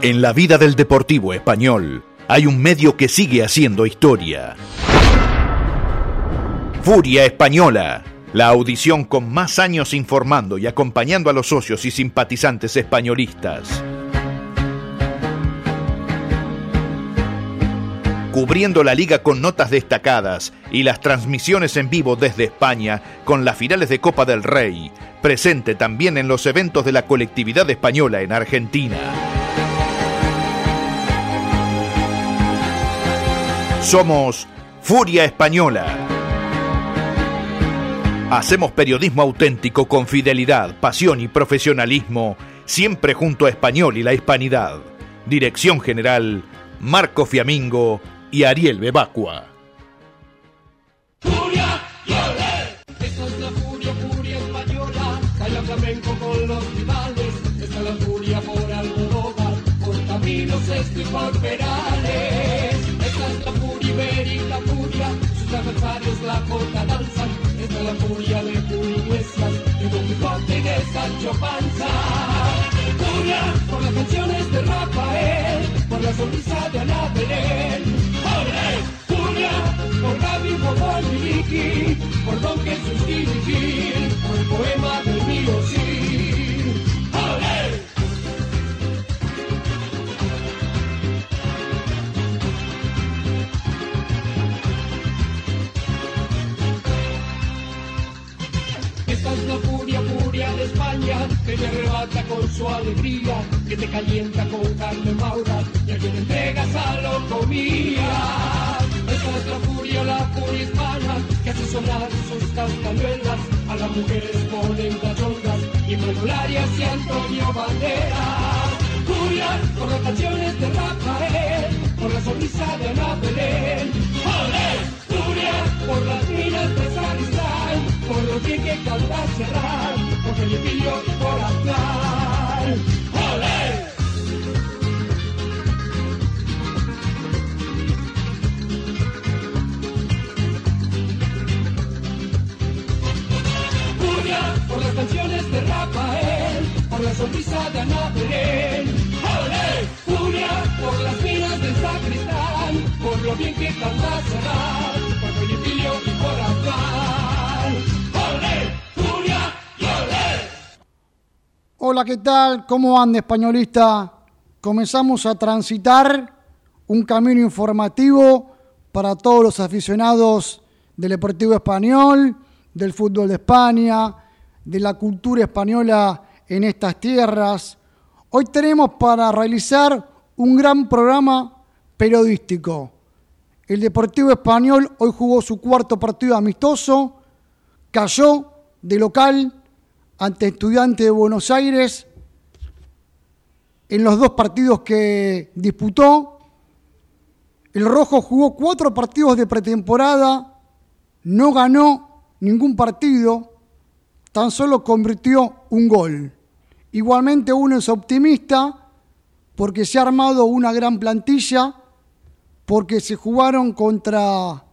En la vida del deportivo español hay un medio que sigue haciendo historia. Furia Española, la audición con más años informando y acompañando a los socios y simpatizantes españolistas. Cubriendo la liga con notas destacadas y las transmisiones en vivo desde España con las finales de Copa del Rey, presente también en los eventos de la colectividad española en Argentina. Somos Furia Española. Hacemos periodismo auténtico con fidelidad, pasión y profesionalismo, siempre junto a Español y la Hispanidad. Dirección General, Marco Fiamingo y Ariel Bebacua. Canciones de Rafael, por la sonrisa de Ana Belén. ¡Ole! Furia por Gaby, por Miliki, por Don Jesús Gil, por el poema del mío sí. Esta es la furia de España, que te arrebata con su alegría, que te calienta con carne maura y a quien entregas a locomía. Esta es la furia, la furia hispana, que hace sonar sus castañuelas, a las mujeres ponen cachondas y Manolarias y Antonio Banderas. Furia por las canciones de Rafael, por la sonrisa de Ana Belén. ¡Olé! Furia por las minas de Sarizal, por los que que canta cerrar, por Felipillo y por Aznar. ¡Olé! Por las canciones de Rafael, por la sonrisa de Ana Belén. ¡Olé! Furia por las minas del sacristán, por lo bien que canta cerrar, por Felipillo y por Aznar. Hola, ¿qué tal? ¿Cómo anda, españolista? Comenzamos a transitar un camino informativo para todos los aficionados del Deportivo Español, del fútbol de España, de la cultura española en estas tierras. Hoy tenemos para realizar un gran programa periodístico. El Deportivo Español hoy jugó su cuarto partido amistoso, cayó de local ante Estudiantes de Buenos Aires en los dos partidos que disputó. El Rojo jugó cuatro partidos de pretemporada, no ganó ningún partido, tan solo convirtió un gol. Igualmente uno es optimista porque se ha armado una gran plantilla, porque se jugaron contra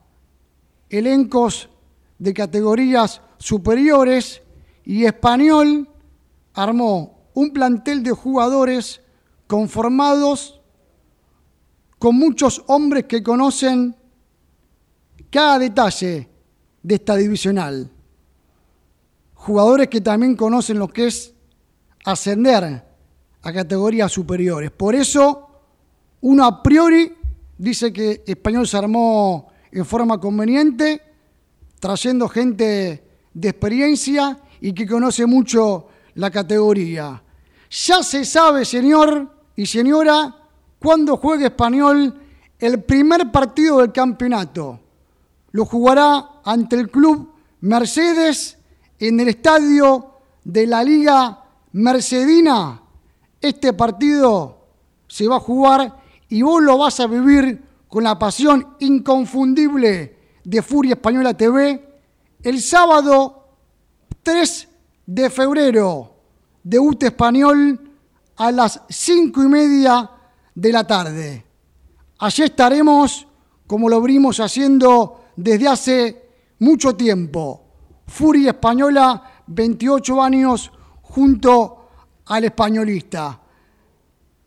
elencos de categorías superiores y Español armó un plantel de jugadores conformados con muchos hombres que conocen cada detalle de esta divisional. Jugadores que también conocen lo que es ascender a categorías superiores. Por eso, uno a priori dice que Español se armó en forma conveniente, trayendo gente de experiencia y que conoce mucho la categoría. Ya se sabe, señor y señora, cuándo juega Español el primer partido del campeonato. Lo jugará ante el club Mercedes en el estadio de la Liga Mercedina. Este partido se va a jugar y vos lo vas a vivir con la pasión inconfundible de Furia Española TV el sábado 3 de febrero, debut español a las 5 y media de la tarde. Allí estaremos, como lo venimos haciendo desde hace mucho tiempo. Furia Española, 28 años junto al españolista.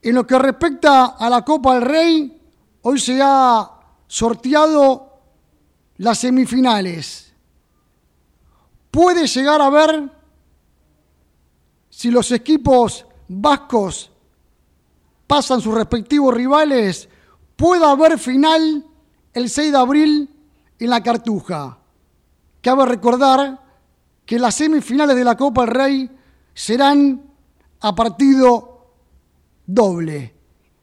En lo que respecta a la Copa del Rey, hoy se ha sorteado las semifinales. Puede llegar a ver si los equipos vascos pasan sus respectivos rivales, puede haber final el 6 de abril en la Cartuja. Cabe recordar que las semifinales de la Copa del Rey serán a partido doble,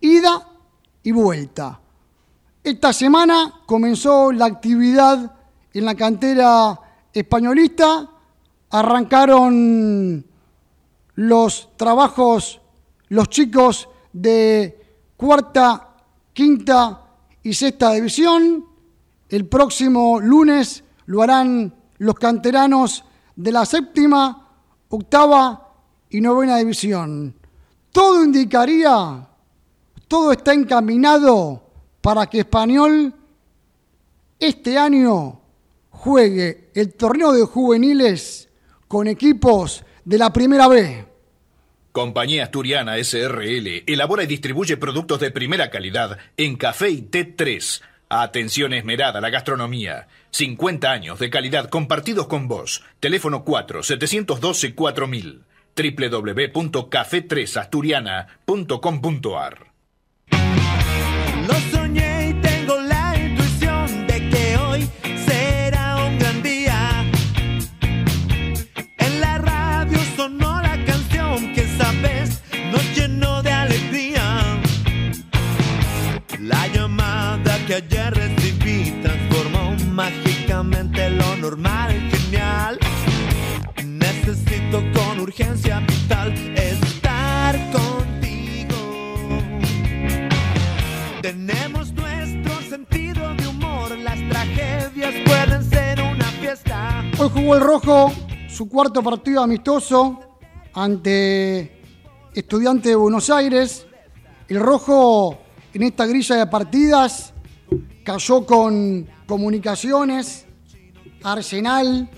ida y vuelta. Esta semana comenzó la actividad en la cantera españolista, arrancaron los trabajos, los chicos de cuarta, quinta y sexta división. El próximo lunes lo harán los canteranos de la séptima, octava y novena división. Todo indicaría, todo está encaminado para que Español este año juegue el torneo de juveniles con equipos de la primera B. Compañía Asturiana SRL elabora y distribuye productos de primera calidad en café y té 3. Atención esmerada a la gastronomía. 50 años de calidad compartidos con vos. Teléfono 4 712 4000 www.café3asturiana.com.ar ayer recibí transformó mágicamente lo normal en genial. Necesito con urgencia vital estar contigo. Tenemos nuestro sentido de humor, las tragedias pueden ser una fiesta. Hoy jugó el Rojo su cuarto partido amistoso ante Estudiante de Buenos Aires. El Rojo en esta grilla de partidas cayó con Comunicaciones, Arsenal,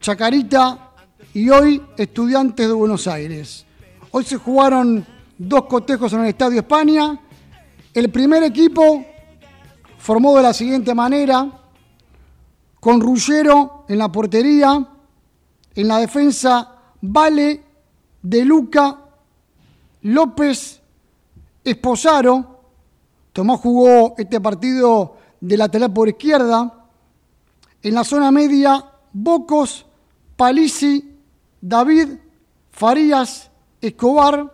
Chacarita y hoy Estudiantes de Buenos Aires. Hoy se jugaron dos cotejos en el Estadio España. El primer equipo formó de la siguiente manera, con Rullero en la portería, en la defensa Vale, De Luca, López, Esposaro, Tomás jugó este partido de lateral por izquierda. En la zona media, Bocos, Palisi, David, Farías, Escobar.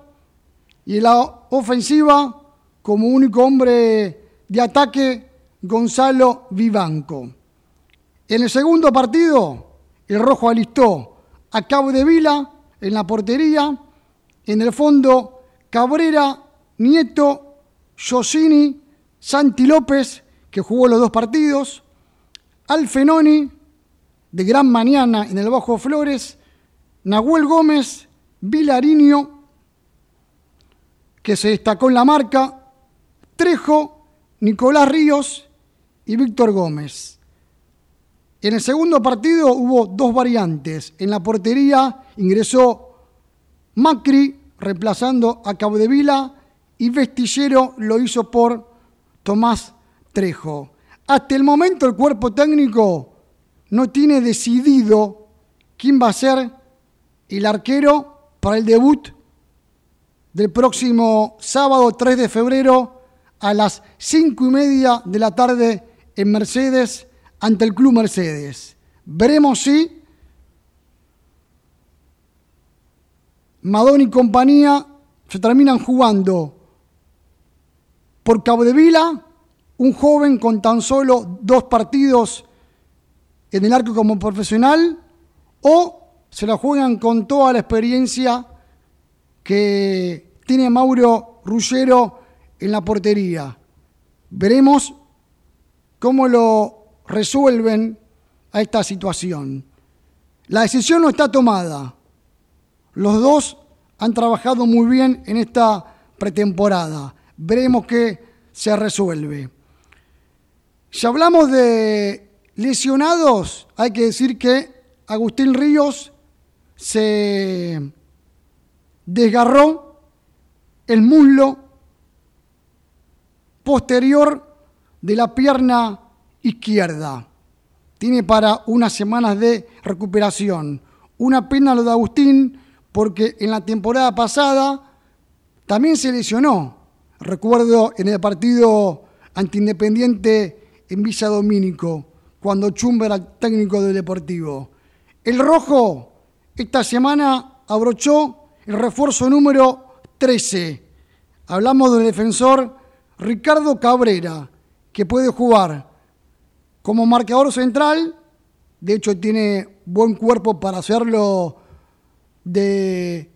Y en la ofensiva, como único hombre de ataque, Gonzalo Vivanco. En el segundo partido, el rojo alistó a Cabo de Vila en la portería. En el fondo, Cabrera, Nieto, Josini, Santi López, que jugó los dos partidos, Alfenoni, de Gran Mañana en el Bajo Flores, Nahuel Gómez, Vilariño, que se destacó en la marca, Trejo, Nicolás Ríos y Víctor Gómez. En el segundo partido hubo dos variantes. En la portería ingresó Macri, reemplazando a Cabo de Vila, y Vestillero lo hizo por Tomás Trejo. Hasta el momento el cuerpo técnico no tiene decidido quién va a ser el arquero para el debut del próximo sábado 3 de febrero a las 5 y media de la tarde en Mercedes ante el Club Mercedes. Veremos si Madón y compañía se terminan jugando por Cabo de Vila, un joven con tan solo dos partidos en el arco como profesional, o se la juegan con toda la experiencia que tiene Mauro Ruggero en la portería. Veremos cómo lo resuelven a esta situación. La decisión no está tomada. Los dos han trabajado muy bien en esta pretemporada veremos qué se resuelve. Si hablamos de lesionados, hay que decir que Agustín Ríos se desgarró el muslo posterior de la pierna izquierda. Tiene para unas semanas de recuperación. Una pena lo de Agustín porque en la temporada pasada también se lesionó. Recuerdo en el partido antiindependiente en Villa Domínico, cuando Chumber era técnico del Deportivo. El rojo esta semana abrochó el refuerzo número 13. Hablamos del defensor Ricardo Cabrera, que puede jugar como marcador central, de hecho tiene buen cuerpo para hacerlo de,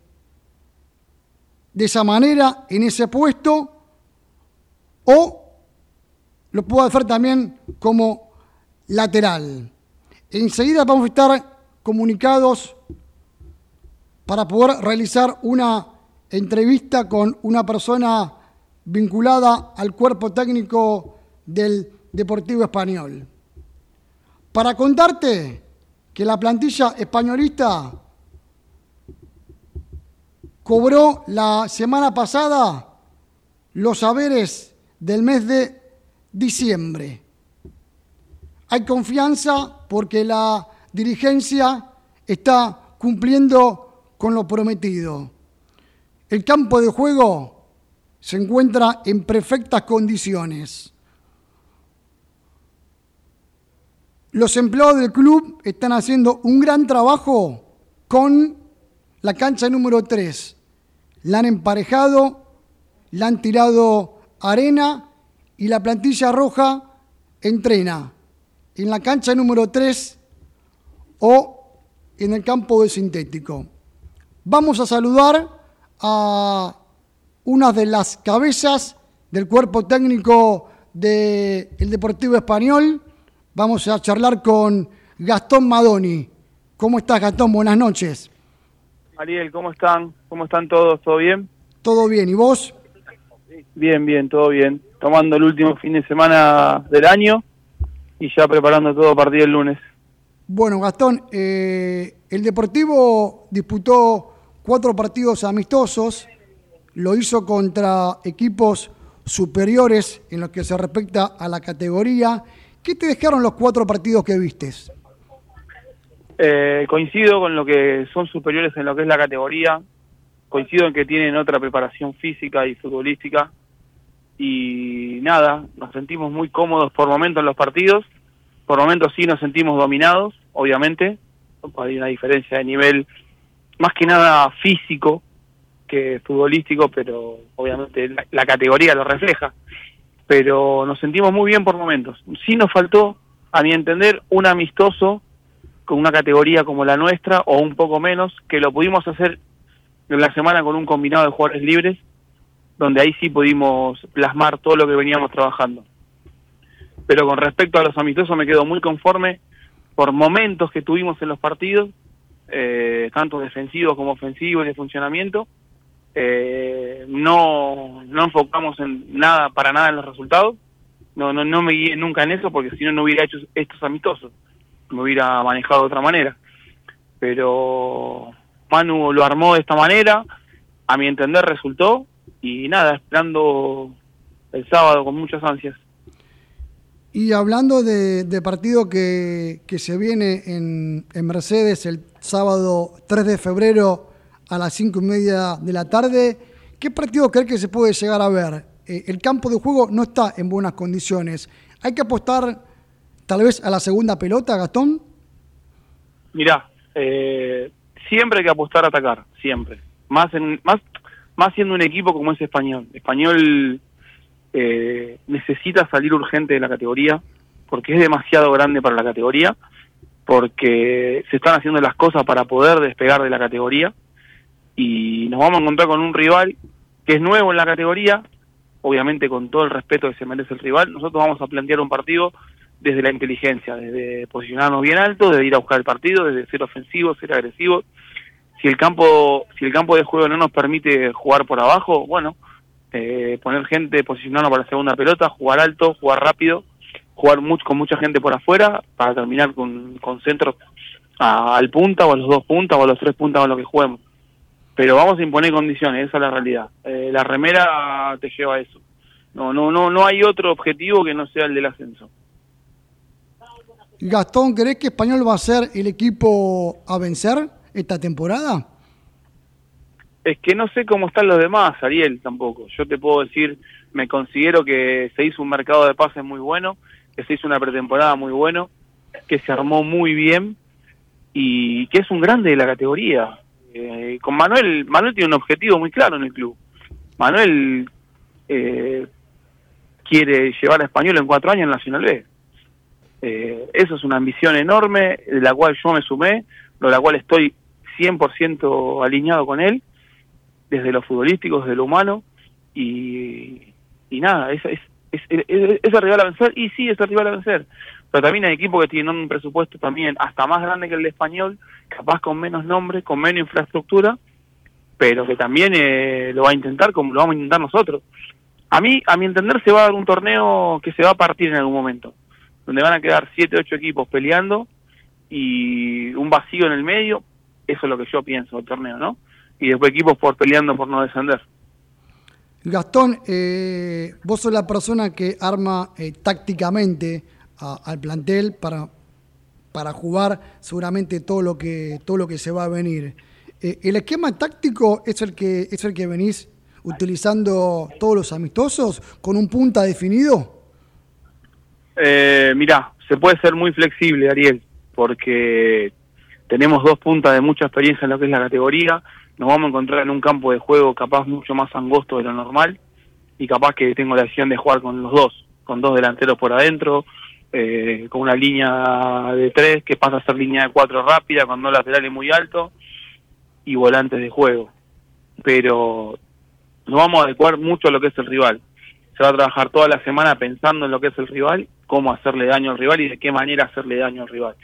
de esa manera, en ese puesto, o lo puede hacer también como lateral. Enseguida vamos a estar comunicados para poder realizar una entrevista con una persona vinculada al cuerpo técnico del Deportivo Español. Para contarte que la plantilla españolista cobró la semana pasada los saberes del mes de diciembre. Hay confianza porque la dirigencia está cumpliendo con lo prometido. El campo de juego se encuentra en perfectas condiciones. Los empleados del club están haciendo un gran trabajo con la cancha número 3. La han emparejado, la han tirado arena y la plantilla roja entrena en la cancha número 3 o en el campo de sintético. Vamos a saludar a una de las cabezas del cuerpo técnico del Deportivo Español. Vamos a charlar con Gastón Madoni. ¿Cómo estás, Gastón? Buenas noches. Ariel, ¿cómo están? ¿Cómo están todos? ¿Todo bien? Todo bien. ¿Y vos? Bien, bien, todo bien. Tomando el último fin de semana del año y ya preparando todo a partir del lunes. Bueno, Gastón, eh, el Deportivo disputó cuatro partidos amistosos, lo hizo contra equipos superiores en lo que se respecta a la categoría. ¿Qué te dejaron los cuatro partidos que vistes? Eh, coincido con lo que son superiores en lo que es la categoría, coincido en que tienen otra preparación física y futbolística y nada, nos sentimos muy cómodos por momentos en los partidos, por momentos sí nos sentimos dominados, obviamente, hay una diferencia de nivel más que nada físico que futbolístico, pero obviamente la, la categoría lo refleja. Pero nos sentimos muy bien por momentos. Sí nos faltó, a mi entender, un amistoso con una categoría como la nuestra o un poco menos, que lo pudimos hacer en la semana con un combinado de jugadores libres, donde ahí sí pudimos plasmar todo lo que veníamos trabajando. Pero con respecto a los amistosos me quedo muy conforme por momentos que tuvimos en los partidos, eh, tanto defensivos como ofensivos y de funcionamiento. Eh, no, no enfocamos en nada, para nada en los resultados. No, no, no me guié nunca en eso porque si no, no hubiera hecho estos amistosos. Me hubiera manejado de otra manera. Pero Manu lo armó de esta manera, a mi entender resultó y nada, esperando el sábado con muchas ansias. Y hablando de, de partido que, que, se viene en, en, Mercedes el sábado 3 de febrero a las 5 y media de la tarde, ¿qué partido crees que se puede llegar a ver? Eh, el campo de juego no está en buenas condiciones. ¿Hay que apostar tal vez a la segunda pelota, Gastón? Mirá, eh, siempre hay que apostar a atacar, siempre. Más, en, más, más siendo un equipo como es Español. Español eh, necesita salir urgente de la categoría porque es demasiado grande para la categoría, porque se están haciendo las cosas para poder despegar de la categoría y nos vamos a encontrar con un rival que es nuevo en la categoría, obviamente con todo el respeto que se merece el rival, nosotros vamos a plantear un partido desde la inteligencia, desde posicionarnos bien alto, desde ir a buscar el partido, desde ser ofensivo, ser agresivo. Si el campo, si el campo de juego no nos permite jugar por abajo, bueno, eh, poner gente, posicionarnos para la segunda pelota, jugar alto, jugar rápido, jugar mucho, con mucha gente por afuera para terminar con, con centros a, al punta o a los dos puntas o a los tres puntas o lo que juguemos. Pero vamos a imponer condiciones, esa es la realidad. Eh, la remera te lleva a eso. No, no, no, no hay otro objetivo que no sea el del ascenso. Gastón, ¿crees que Español va a ser el equipo a vencer esta temporada? Es que no sé cómo están los demás, Ariel, tampoco. Yo te puedo decir, me considero que se hizo un mercado de pases muy bueno, que se hizo una pretemporada muy bueno, que se armó muy bien y que es un grande de la categoría. Eh, con Manuel, Manuel tiene un objetivo muy claro en el club. Manuel eh, quiere llevar a Español en cuatro años en Nacional B. Eh, eso es una ambición enorme, de la cual yo me sumé, de la cual estoy 100% alineado con él, desde lo futbolístico, desde lo humano, y, y nada, es, es, es, el rival a vencer, y sí, es el rival a vencer, pero también hay equipos que tienen un presupuesto también hasta más grande que el español, capaz con menos nombre, con menos infraestructura, pero que también eh, lo va a intentar como lo vamos a intentar nosotros. A mí, a mi entender, se va a dar un torneo que se va a partir en algún momento, donde van a quedar siete, ocho equipos peleando y un vacío en el medio, eso es lo que yo pienso del torneo, ¿no? Y después equipos por peleando por no descender. Gastón, eh, vos sos la persona que arma eh, tácticamente a, al plantel para, para jugar seguramente todo lo que todo lo que se va a venir. Eh, ¿El esquema táctico es el que es el que venís utilizando todos los amistosos con un punta definido? Eh, mirá, se puede ser muy flexible, Ariel, porque tenemos dos puntas de mucha experiencia en lo que es la categoría, nos vamos a encontrar en un campo de juego capaz mucho más angosto de lo normal y capaz que tengo la decisión de jugar con los dos, con dos delanteros por adentro, eh, con una línea de tres que pasa a ser línea de cuatro rápida, con dos laterales muy altos y volantes de juego. Pero nos vamos a adecuar mucho a lo que es el rival. Se va a trabajar toda la semana pensando en lo que es el rival, cómo hacerle daño al rival y de qué manera hacerle daño al rival.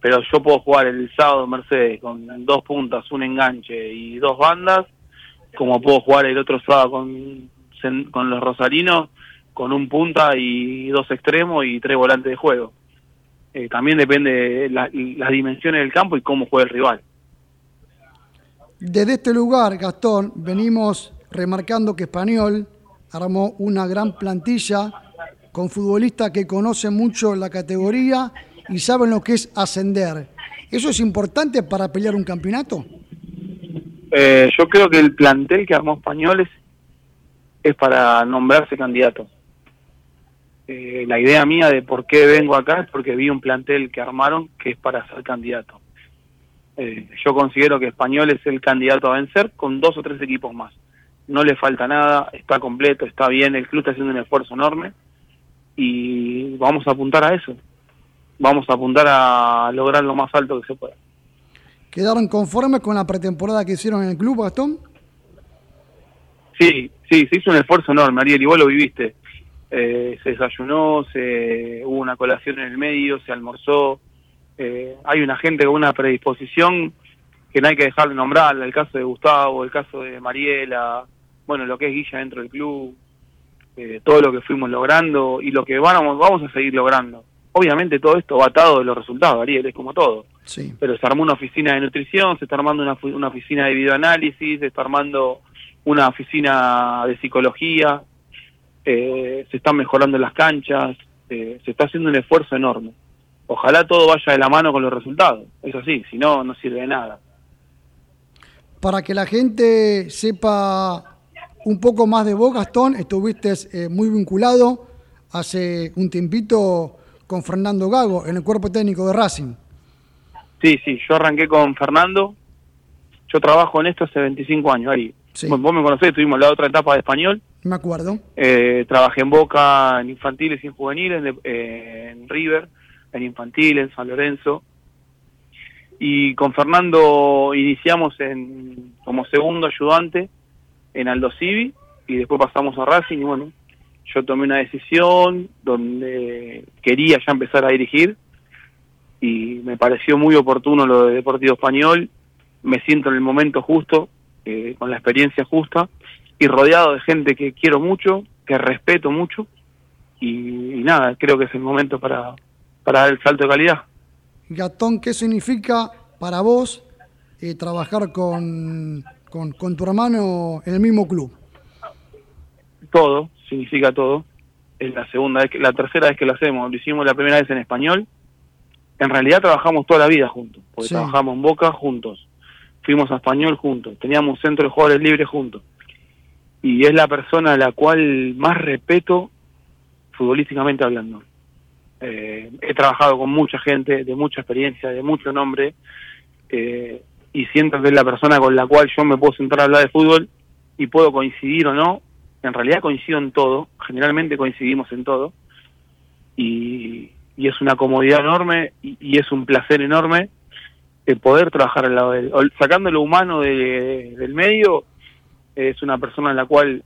Pero yo puedo jugar el sábado Mercedes con dos puntas, un enganche y dos bandas, como puedo jugar el otro sábado con, con los rosarinos con un punta y dos extremos y tres volantes de juego. Eh, también depende de la, las dimensiones del campo y cómo juega el rival. Desde este lugar, Gastón, venimos remarcando que Español armó una gran plantilla con futbolistas que conocen mucho la categoría y saben lo que es ascender. ¿Eso es importante para pelear un campeonato? Eh, yo creo que el plantel que armó Español es, es para nombrarse candidato. Eh, la idea mía de por qué vengo acá es porque vi un plantel que armaron que es para ser candidato. Eh, yo considero que Español es el candidato a vencer con dos o tres equipos más. No le falta nada, está completo, está bien, el club está haciendo un esfuerzo enorme y vamos a apuntar a eso. Vamos a apuntar a lograr lo más alto que se pueda. ¿Quedaron conformes con la pretemporada que hicieron en el club, Gastón? Sí, sí, se hizo un esfuerzo enorme, Ariel, y vos lo viviste eh, se desayunó, se hubo una colación en el medio, se almorzó. Eh, hay una gente con una predisposición que no hay que dejar de nombrar, el caso de Gustavo, el caso de Mariela, bueno, lo que es Guilla dentro del club, eh, todo lo que fuimos logrando y lo que vamos, vamos a seguir logrando. Obviamente todo esto va atado de los resultados, Ariel, es como todo. Sí. Pero se armó una oficina de nutrición, se está armando una, una oficina de videoanálisis, se está armando una oficina de psicología, eh, se están mejorando las canchas, eh, se está haciendo un esfuerzo enorme. Ojalá todo vaya de la mano con los resultados, es así, si no, no sirve de nada. Para que la gente sepa un poco más de vos, Gastón, estuviste eh, muy vinculado hace un tiempito con Fernando Gago en el cuerpo técnico de Racing. Sí, sí, yo arranqué con Fernando, yo trabajo en esto hace 25 años, Ari. Sí. Vos me conocés, tuvimos la otra etapa de español, Me acuerdo. Eh, trabajé en Boca, en infantiles y en juveniles, en, eh, en River, en infantiles, en San Lorenzo. Y con Fernando iniciamos en, como segundo ayudante en Aldo Civi y después pasamos a Racing y bueno, yo tomé una decisión donde quería ya empezar a dirigir y me pareció muy oportuno lo de Deportivo Español, me siento en el momento justo, eh, con la experiencia justa y rodeado de gente que quiero mucho, que respeto mucho y, y nada, creo que es el momento para, para dar el salto de calidad. Gastón, ¿qué significa para vos eh, trabajar con, con, con tu hermano en el mismo club? Todo, significa todo. Es la segunda vez, que, la tercera vez que lo hacemos. Lo hicimos la primera vez en español. En realidad trabajamos toda la vida juntos, porque Sí. trabajamos en Boca juntos. Fuimos a español juntos. Teníamos un centro de jugadores libres juntos. Y es la persona a la cual más respeto futbolísticamente hablando. Eh, he trabajado con mucha gente, de mucha experiencia, de mucho nombre, eh, y siento que es la persona con la cual yo me puedo sentar a hablar de fútbol y puedo coincidir o no. En realidad coincido en todo, generalmente coincidimos en todo, y, es una comodidad enorme y, es un placer enorme el poder trabajar al lado de él. Sacando lo humano de- del medio, es una persona en la cual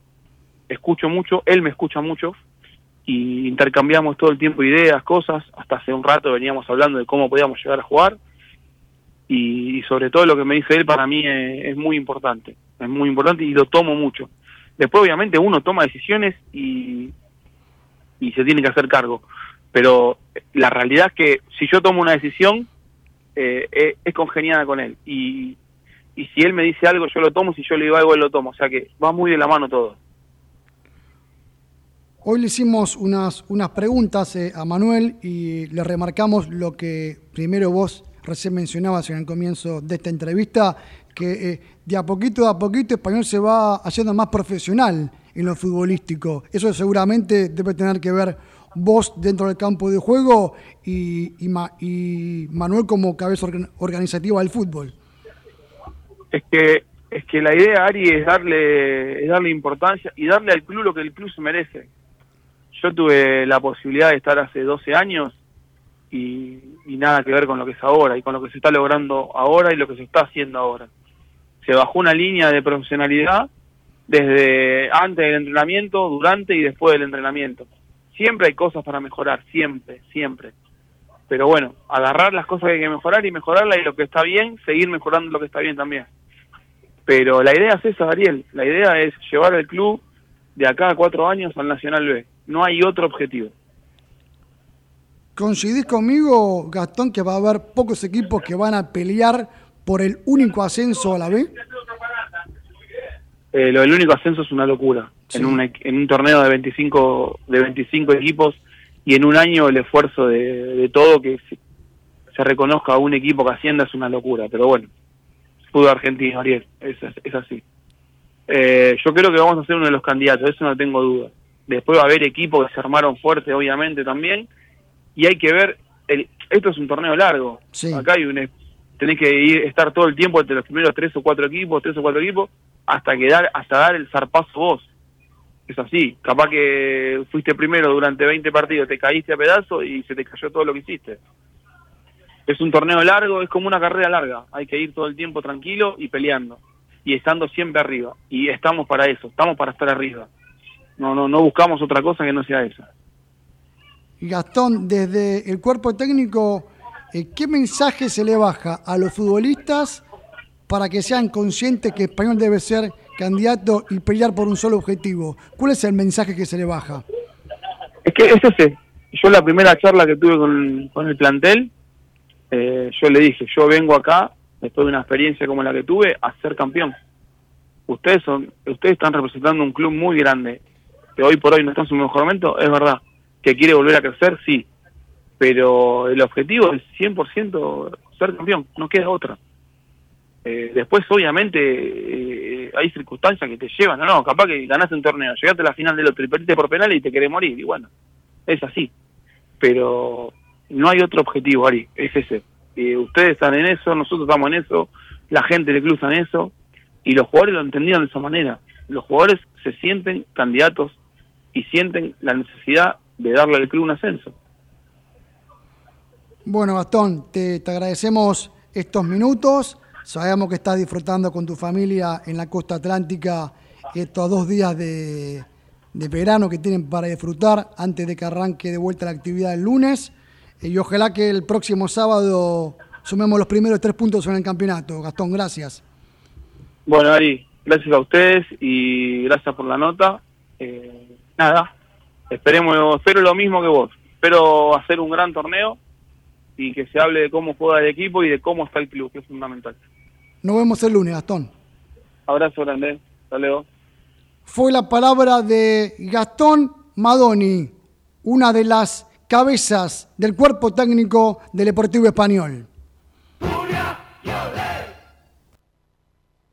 escucho mucho, él me escucha mucho, y intercambiamos todo el tiempo ideas, cosas. Hasta hace un rato veníamos hablando de cómo podíamos llegar a jugar. Y, sobre todo lo que me dice él para mí es muy importante. Es muy importante y lo tomo mucho. Después obviamente uno toma decisiones y, y se tiene que hacer cargo. Pero la realidad es que si yo tomo una decisión, eh, es, es congeniada con él. Y, y si él me dice algo, yo lo tomo. Si yo le digo algo, él lo tomo. O sea que va muy de la mano todo. Hoy le hicimos unas, unas preguntas eh, a Manuel y le remarcamos lo que primero vos recién mencionabas en el comienzo de esta entrevista, que eh, de a poquito a poquito Español se va haciendo más profesional en lo futbolístico. Eso seguramente debe tener que ver vos dentro del campo de juego y, y, Ma- y Manuel como cabeza organ- organizativa del fútbol. es que es que la idea Ari es darle es darle importancia y darle al club lo que el club se merece yo tuve la posibilidad de estar hace 12 años y, y nada que ver con lo que es ahora y con lo que se está logrando ahora y lo que se está haciendo ahora se bajó una línea de profesionalidad desde antes del entrenamiento durante y después del entrenamiento siempre hay cosas para mejorar siempre siempre pero bueno, agarrar las cosas que hay que mejorar y mejorarlas y lo que está bien, seguir mejorando lo que está bien también. Pero la idea es esa, Ariel. La idea es llevar el club de acá a cuatro años al Nacional B. No hay otro objetivo. ¿Coincidís conmigo, Gastón, que va a haber pocos equipos que van a pelear por el único ascenso a la B? Eh, lo del único ascenso es una locura. Sí. En, un, equ- en un torneo de 25, de 25 equipos y en un año el esfuerzo de, de todo que se, se reconozca a un equipo que ascienda es una locura. Pero bueno, fútbol argentino, Ariel, es, es así. Eh, yo creo que vamos a ser uno de los candidatos, eso no tengo duda. Después va a haber equipos que se armaron fuerte, obviamente, también. Y hay que ver, el, esto es un torneo largo. Sí. Acá hay un, tenés que ir, estar todo el tiempo entre los primeros tres o cuatro equipos, tres o cuatro equipos, hasta que dar, hasta dar el zarpazo vos. Es así, capaz que fuiste primero durante 20 partidos, te caíste a pedazos y se te cayó todo lo que hiciste. Es un torneo largo, es como una carrera larga, hay que ir todo el tiempo tranquilo y peleando y estando siempre arriba. Y estamos para eso, estamos para estar arriba. No, no, no buscamos otra cosa que no sea esa. Y Gastón, desde el cuerpo técnico, ¿qué mensaje se le baja a los futbolistas para que sean conscientes que Español debe ser candidato y pelear por un solo objetivo? ¿Cuál es el mensaje que se le baja? Es que es ese. Yo la primera charla que tuve con, con el plantel, eh, yo le dije, yo vengo acá, después de una experiencia como la que tuve, a ser campeón. Ustedes son, ustedes están representando un club muy grande, que hoy por hoy no está en su mejor momento, es verdad. Que quiere volver a crecer, sí. Pero el objetivo es 100% ser campeón, no queda otra. Eh, después, obviamente, eh, hay circunstancias que te llevan, no, no, capaz que ganaste un torneo, llegaste a la final del otro y por penal y te querés morir, y bueno, es así. Pero no hay otro objetivo, Ari, es ese. Eh, ustedes están en eso, nosotros estamos en eso, la gente del club está en eso, y los jugadores lo entendieron de esa manera. Los jugadores se sienten candidatos y sienten la necesidad de darle al club un ascenso. Bueno, Gastón, te, te agradecemos estos minutos. Sabemos que estás disfrutando con tu familia en la costa atlántica estos dos días de, de verano que tienen para disfrutar antes de que arranque de vuelta la actividad el lunes. Eh, Y ojalá que el próximo sábado sumemos los primeros tres puntos en el campeonato. Gastón, gracias. Bueno, Ari, gracias a ustedes y gracias por la nota. Eh, nada, esperemos, espero lo mismo que vos. Espero hacer un gran torneo y que se hable de cómo juega el equipo y de cómo está el club, que es fundamental. Nos vemos el lunes, Gastón. Abrazo grande, hasta luego. fue la palabra de Gastón Madoni, una de las cabezas del cuerpo técnico del Deportivo Español.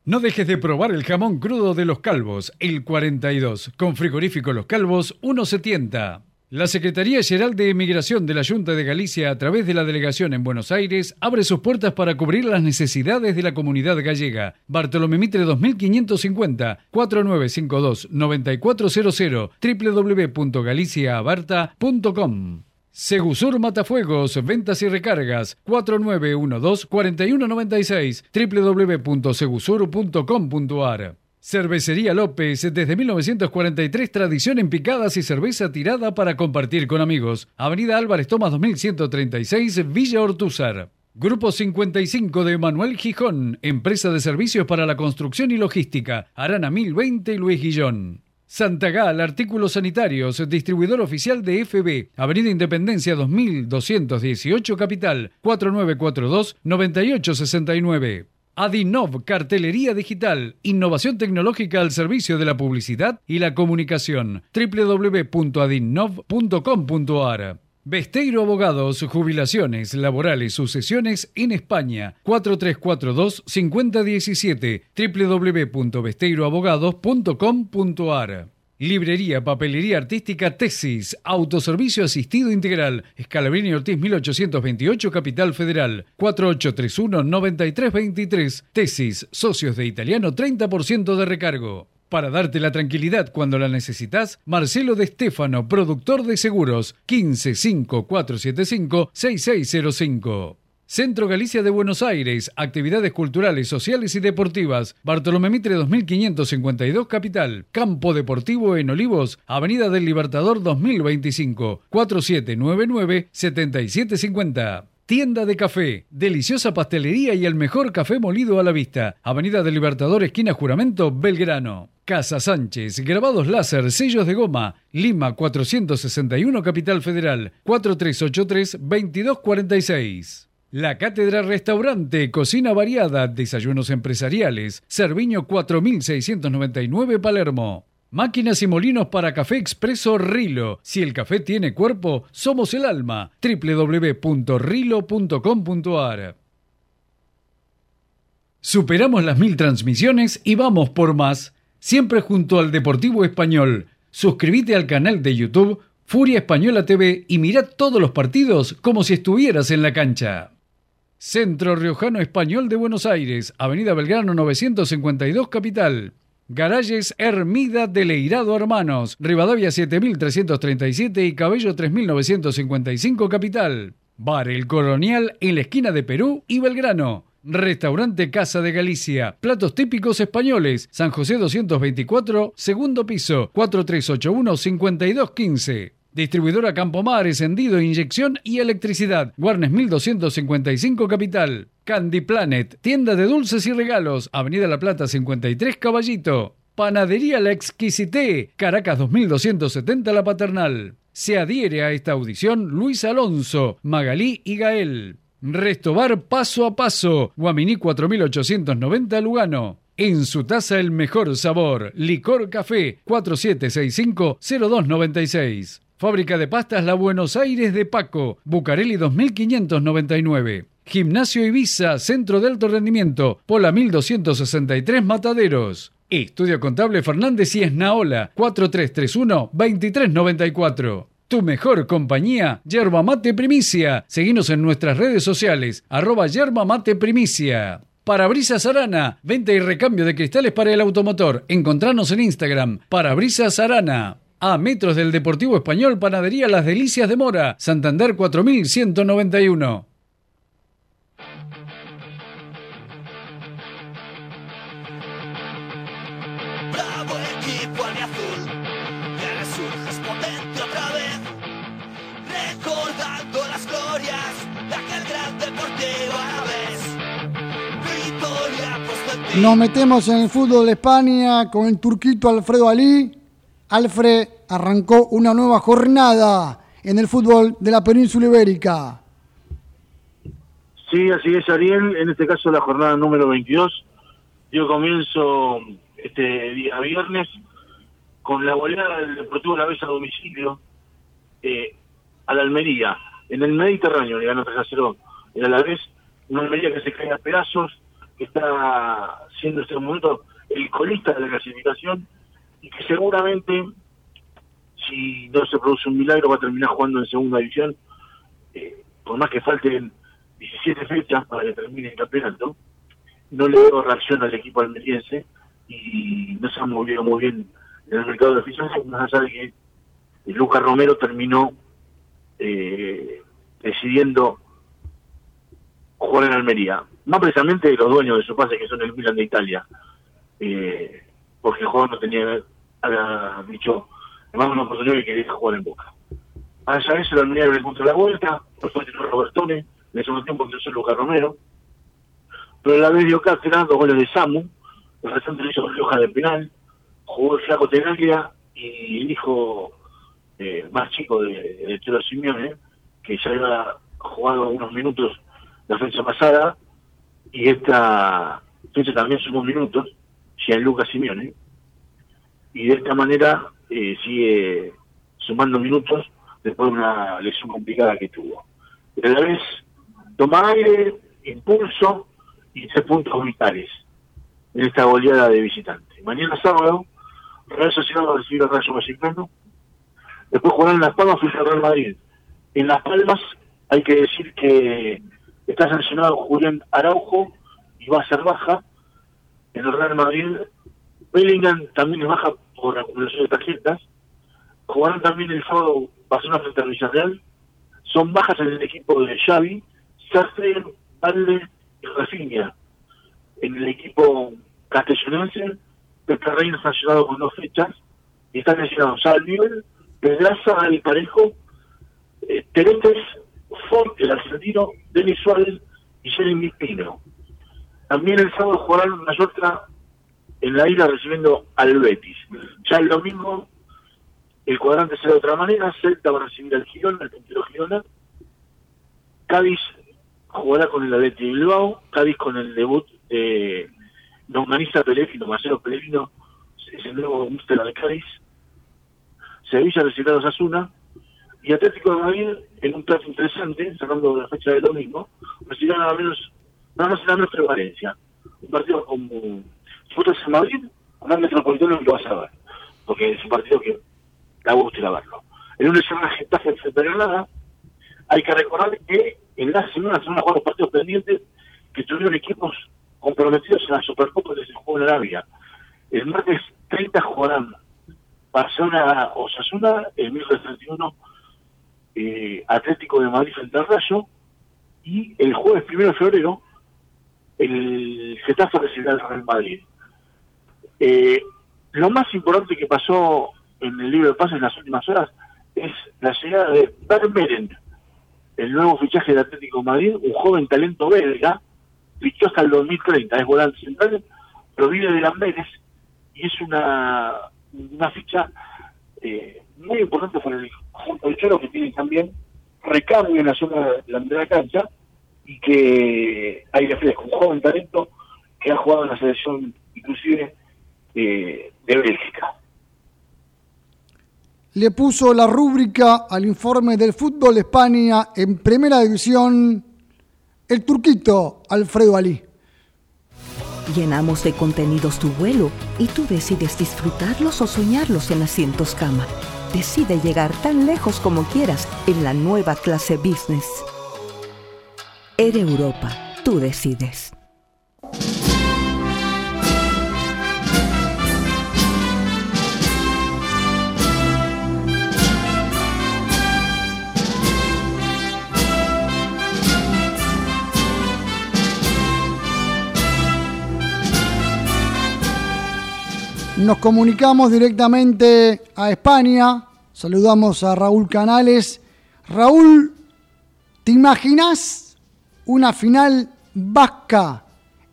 No dejes de probar el jamón crudo de Los Calvos, el 42, con frigorífico Los Calvos 170. La Secretaría General de Emigración de la Junta de Galicia, a través de la delegación en Buenos Aires, abre sus puertas para cubrir las necesidades de la comunidad gallega. Bartolomé Mitre 2550 4952 9400 www.galiciaabarta.com Segusur Matafuegos, ventas y recargas 4912-4196 www.segusur.com.ar Cervecería López, desde 1943, tradición en picadas y cerveza tirada para compartir con amigos. Avenida Álvarez Tomás 2136, Villa Ortúzar. Grupo 55 de Manuel Gijón, empresa de servicios para la construcción y logística. Arana 1020 y Luis Guillón. Santagal, artículos sanitarios, distribuidor oficial de FB, Avenida Independencia 2218 Capital, 4942-9869. Adinov, cartelería digital, innovación tecnológica al servicio de la publicidad y la comunicación. www.adinov.com.ar Besteiro Abogados, jubilaciones, laborales, sucesiones en España. 4342-5017 www.besteiroabogados.com.ar Librería, papelería artística Tesis, autoservicio asistido integral, Escalabrini Ortiz 1828, Capital Federal, 4831-9323, Tesis, socios de italiano, 30% de recargo. Para darte la tranquilidad cuando la necesitas, Marcelo de Stefano, productor de seguros, 155475-6605. Centro Galicia de Buenos Aires, actividades culturales, sociales y deportivas. Bartolomé Mitre 2552 Capital. Campo Deportivo en Olivos, Avenida del Libertador 2025, 4799-7750. Tienda de café, deliciosa pastelería y el mejor café molido a la vista. Avenida del Libertador, esquina Juramento, Belgrano. Casa Sánchez, grabados láser, sellos de goma. Lima 461 Capital Federal, 4383-2246. La Cátedra Restaurante, Cocina Variada, Desayunos Empresariales, Cerviño 4699 Palermo. Máquinas y molinos para café expreso Rilo. Si el café tiene cuerpo, somos el alma. www.rilo.com.ar Superamos las mil transmisiones y vamos por más. Siempre junto al Deportivo Español. Suscríbete al canal de YouTube Furia Española TV y mira todos los partidos como si estuvieras en la cancha. Centro Riojano Español de Buenos Aires, Avenida Belgrano 952 Capital. Garalles Hermida de Leirado Hermanos, Rivadavia 7337 y Cabello 3955 Capital. Bar El Colonial en la esquina de Perú y Belgrano. Restaurante Casa de Galicia. Platos típicos españoles. San José 224, segundo piso, 4381-5215. Distribuidora Campomar, encendido, inyección y electricidad. Guarnes 1255 Capital. Candy Planet, tienda de dulces y regalos. Avenida La Plata 53 Caballito. Panadería La Exquisité, Caracas 2270 La Paternal. Se adhiere a esta audición Luis Alonso, Magalí y Gael. Restobar paso a paso, Guaminí 4890 Lugano. En su taza el mejor sabor, Licor Café 4765-0296. Fábrica de pastas La Buenos Aires de Paco, Bucareli 2599. Gimnasio Ibiza, Centro de Alto Rendimiento, Pola 1263 Mataderos. Estudio Contable Fernández y Esnaola, 4331-2394. Tu mejor compañía, Yerba Mate Primicia. Seguinos en nuestras redes sociales, arroba Yerba Mate Primicia. Parabrisas Arana, venta y recambio de cristales para el automotor. Encontranos en Instagram, Parabrisas Arana. A metros del Deportivo Español, Panadería Las Delicias de Mora, Santander 4191. Bravo equipo azul, que resurges potente otra vez, recordando las glorias de aquel gran deportivo a la vez. Victoria ti. Nos metemos en el fútbol de España con el turquito Alfredo Ali. Alfred arrancó una nueva jornada en el fútbol de la península ibérica. Sí, así es, Ariel. En este caso, la jornada número 22 dio comienzo este día viernes con la goleada del Deportivo La Vez a domicilio eh, a la Almería, en el Mediterráneo, le ganó 3 a 0 el una Almería que se cae a pedazos, que está siendo en este momento el colista de la clasificación y que seguramente, si no se produce un milagro, va a terminar jugando en segunda división, eh, por más que falten 17 fechas para que termine el campeonato. No le veo reacción al equipo almeriense y no se ha movido muy bien en el mercado de fichajes, más allá de que Lucas Romero terminó eh, decidiendo jugar en Almería. Más precisamente los dueños de su pase, que son el Milan de Italia. Eh, porque el jugador no tenía, había dicho, además una oportunidad que quería jugar en Boca. A vez el Almería le encontró la vuelta, por suerte Robertone, en el segundo tiempo empezó Lucas Romero, pero la vez dio cátedra, dos goles de Samu, el restante lo hizo Rioja de penal, jugó el flaco Tenaglia y el hijo eh, más chico de, de Chelo Simeone, que ya había jugado unos minutos la fecha pasada, y esta fecha también sumó minutos, Gianluca Simeone, y de esta manera eh, sigue sumando minutos después de una lesión complicada que tuvo. Pero a la vez toma aire, impulso y tres puntos vitales en esta goleada de visitante. Mañana sábado, Real Sociedad va a recibir a Rayo Vallecano, después jugarán en Las Palmas frente al Real Madrid. En Las Palmas hay que decir que está sancionado Julián Araujo y va a ser baja. En el Real Madrid, Bellingham también baja por acumulación de tarjetas. Jugarán también el sábado Barcelona frente al Villarreal. Son bajas en el equipo de Xavi, Sastre, Valde y Rafinha. En el equipo castellonense, Pepe Reina sancionado con dos fechas y están lesionados Salviel, Pedraza, Ali Parejo, eh, Teretes, Ford, el argentino, Denis Suárez y Jeremy Pino. También el sábado jugarán una otra en la isla recibiendo al Betis. Ya el domingo el cuadrante será de otra manera, Celta va a recibir al Girona, el puntero Girona, Cádiz jugará con el Atleti Bilbao, Cádiz con el debut de Longaniza Pellegrino, Marcelo Pellegrino, es el nuevo míster de Cádiz, Sevilla recibirá a Osasuna, y Atlético de Madrid, en un plazo interesante, sacando la fecha del domingo, recibirá nada menos, y nada menos que Valencia. Un partido como, si en Madrid, el Metropolitano lo vas a ver, porque es un partido que da gusto ir a verlo. Un escenario Getafe frente a hay que recordar que en la semana se jugar los partidos pendientes que tuvieron equipos comprometidos en la Supercopa que se jugó en Arabia. El martes 30 jugarán Barcelona Osasuna, el miércoles 31 eh, Atlético de Madrid frente al y el jueves 1 de febrero el Getafe recibirá al Real Madrid. Eh, lo más importante que pasó en el libro de pases en las últimas horas es la llegada de Vermeeren, el nuevo fichaje de Atlético de Madrid, un joven talento belga, fichó hasta el 2030, es volante central, proviene de Lamberes y es una, una ficha eh, muy importante para el conjunto del Cholo que tiene también recambio en la zona de la cancha y que hay fresco, un joven talento que ha jugado en la selección inclusive eh, de Bélgica. Le puso la rúbrica al informe del fútbol de España en primera división el turquito Alfredo Ali. Llenamos de contenidos tu vuelo y tú decides disfrutarlos o soñarlos en asientos cama. Decide llegar tan lejos como quieras en la nueva clase business. Air Europa, tú decides. Nos comunicamos directamente a España. Saludamos a Raúl Canales. Raúl, ¿te imaginas una final vasca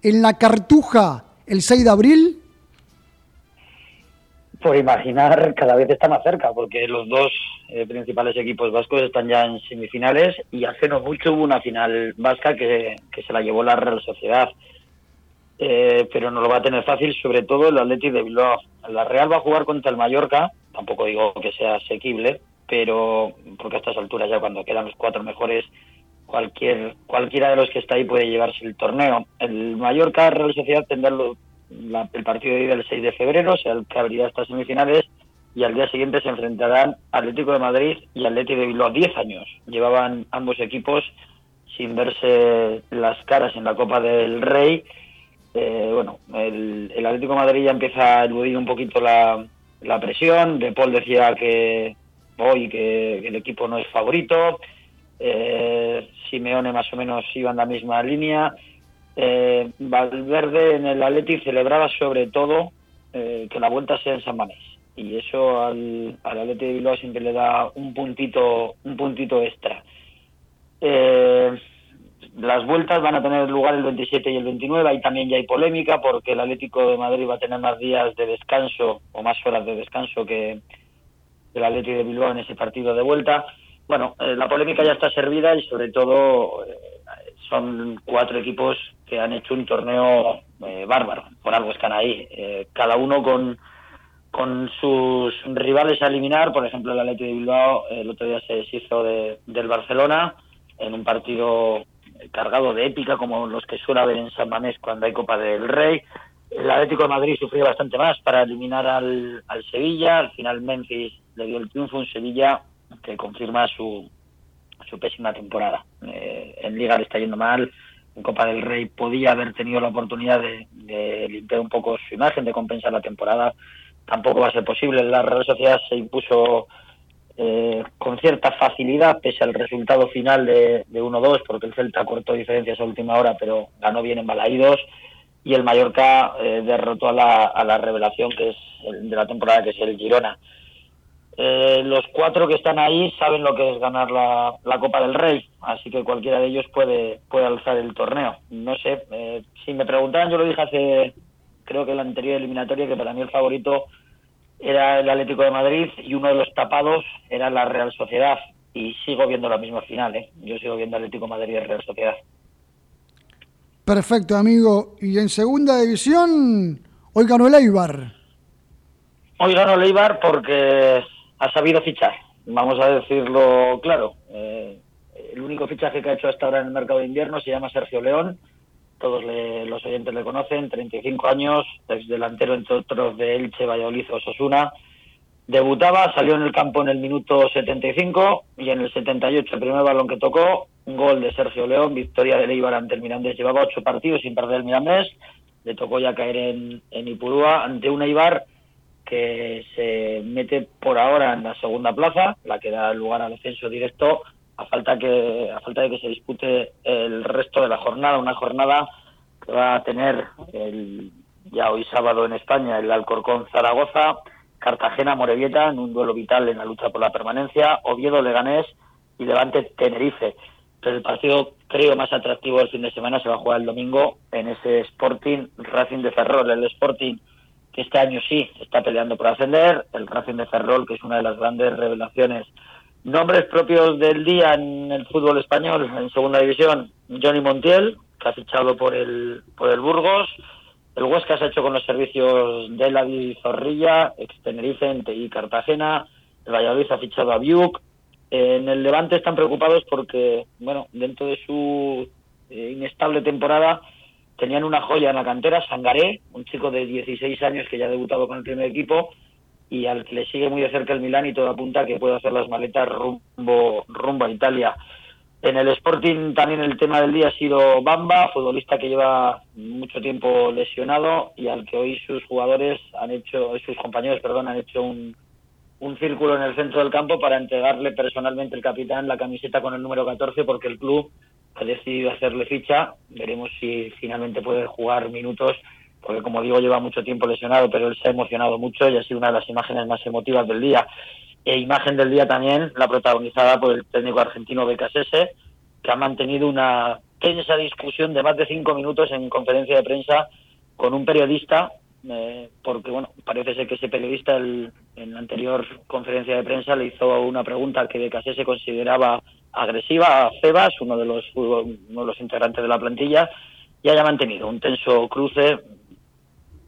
en la Cartuja el 6 de abril? Por imaginar, cada vez está más cerca, porque los dos eh, principales equipos vascos están ya en semifinales y hace no mucho hubo una final vasca que, que se la llevó la Real Sociedad. eh, pero no lo va a tener fácil, sobre todo el Athletic de Bilbao. La Real va a jugar contra el Mallorca, tampoco digo que sea asequible, pero porque a estas alturas ya cuando quedan los cuatro mejores, cualquier cualquiera de los que está ahí puede llevarse el torneo. El Mallorca Real Sociedad tendrá el partido de ida el 6 de febrero, o sea, el que abrirá estas semifinales, y al día siguiente se enfrentarán Atlético de Madrid y Atlético de Bilbao. Diez años llevaban ambos equipos sin verse las caras en la Copa del Rey. Eh, bueno, el, Atlético de Madrid ya empieza a eludir un poquito la, la presión. De Paul decía que hoy que el equipo no es favorito. Eh, Simeone más o menos iba en la misma línea. Eh, Valverde en el Atleti celebraba sobre todo eh, que la vuelta sea en San Mamés y eso al, al de Bilbao siempre le da un puntito un puntito extra. Eh, las vueltas van a tener lugar el 27 y el 29. Ahí también ya hay polémica porque el Atlético de Madrid va a tener más días de descanso o más horas de descanso que el Atlético de Bilbao en ese partido de vuelta. Bueno, eh, la polémica ya está servida y sobre todo eh, son cuatro equipos que han hecho un torneo eh, bárbaro. Por algo están ahí. Eh, cada uno con con sus rivales a eliminar, por ejemplo el Atlético de Bilbao el otro día se deshizo de, del Barcelona en un partido cargado de épica como los que suele haber en San Mamés cuando hay Copa del Rey. El Atlético de Madrid sufrió bastante más para eliminar al, al Sevilla, al final Memphis le dio el triunfo, un Sevilla que confirma su, su pésima temporada. Eh, en Liga le está yendo mal, en Copa del Rey podía haber tenido la oportunidad de, limpiar un poco su imagen, de compensar la temporada tampoco va a ser posible. La Real Sociedad se impuso eh, con cierta facilidad, pese al resultado final de, de 1-2, porque el Celta cortó diferencias a última hora, pero ganó bien en Balaídos. Y el Mallorca eh, derrotó a la, a la revelación que es el de la temporada, que es el Girona. Eh, los cuatro que están ahí saben lo que es ganar la, la Copa del Rey, así que cualquiera de ellos puede, puede alzar el torneo. No sé, eh, si me preguntaran, yo lo dije hace creo que la anterior eliminatoria, que para mí el favorito era el Atlético de Madrid y uno de los tapados era la Real Sociedad. Y sigo viendo la misma final, ¿eh? Yo sigo viendo Atlético de Madrid y Real Sociedad. Perfecto, amigo. Y en segunda división, hoy ganó el Eibar. Hoy ganó el Eibar porque ha sabido fichar, vamos a decirlo claro. Eh, el único fichaje que ha hecho hasta ahora en el mercado de invierno se llama Sergio León, todos le- los oyentes le conocen, 35 años, ex delantero entre otros de Elche, Valladolid, Osasuna. Debutaba, salió en el campo en el minuto 75 y en el 78, el primer balón que tocó, un gol de Sergio León, victoria del Eibar ante el Mirandés. Llevaba ocho partidos sin perder el Mirandés, le tocó ya caer en, en Ipurúa ante un Eibar que se mete por ahora en la segunda plaza, la que da lugar al ascenso directo, a falta que a falta de que se dispute el resto de la jornada, una jornada que va a tener el, ya hoy sábado en España el Alcorcón Zaragoza, Cartagena Morevieta en un duelo vital en la lucha por la permanencia, Oviedo Leganés y Levante Tenerife. Pero el partido creo más atractivo del fin de semana se va a jugar el domingo en ese Sporting Racing de Ferrol, el Sporting este año sí está peleando por ascender, el Racing de Ferrol, que es una de las grandes revelaciones. Nombres propios del día en el fútbol español, en segunda división, Johnny Montiel, que ha fichado por el, por el Burgos, el Huesca se ha hecho con los servicios de David Zorrilla, ex Tenerife en TI Cartagena, el Valladolid ha fichado a Biuk, en el Levante están preocupados porque, bueno, dentro de su eh, inestable temporada, tenían una joya en la cantera, Sangaré, un chico de 16 años que ya ha debutado con el primer equipo y al que le sigue muy de cerca el Milán y todo apunta que puede hacer las maletas rumbo, rumbo a Italia. En el Sporting también el tema del día ha sido Bamba, futbolista que lleva mucho tiempo lesionado y al que hoy sus jugadores han hecho, sus compañeros, perdón, han hecho un, un círculo en el centro del campo para entregarle personalmente el capitán la camiseta con el número 14 porque el club ha decidido hacerle ficha. Veremos si finalmente puede jugar minutos, porque como digo, lleva mucho tiempo lesionado, pero él se ha emocionado mucho y ha sido una de las imágenes más emotivas del día. E imagen del día también, la protagonizada por el técnico argentino Becasese, que ha mantenido una tensa discusión de más de cinco minutos en conferencia de prensa con un periodista, eh, porque bueno, parece ser que ese periodista el, en la anterior conferencia de prensa le hizo una pregunta que Becasese consideraba agresiva a Febas, uno de los uno de los integrantes de la plantilla, y haya mantenido un tenso cruce.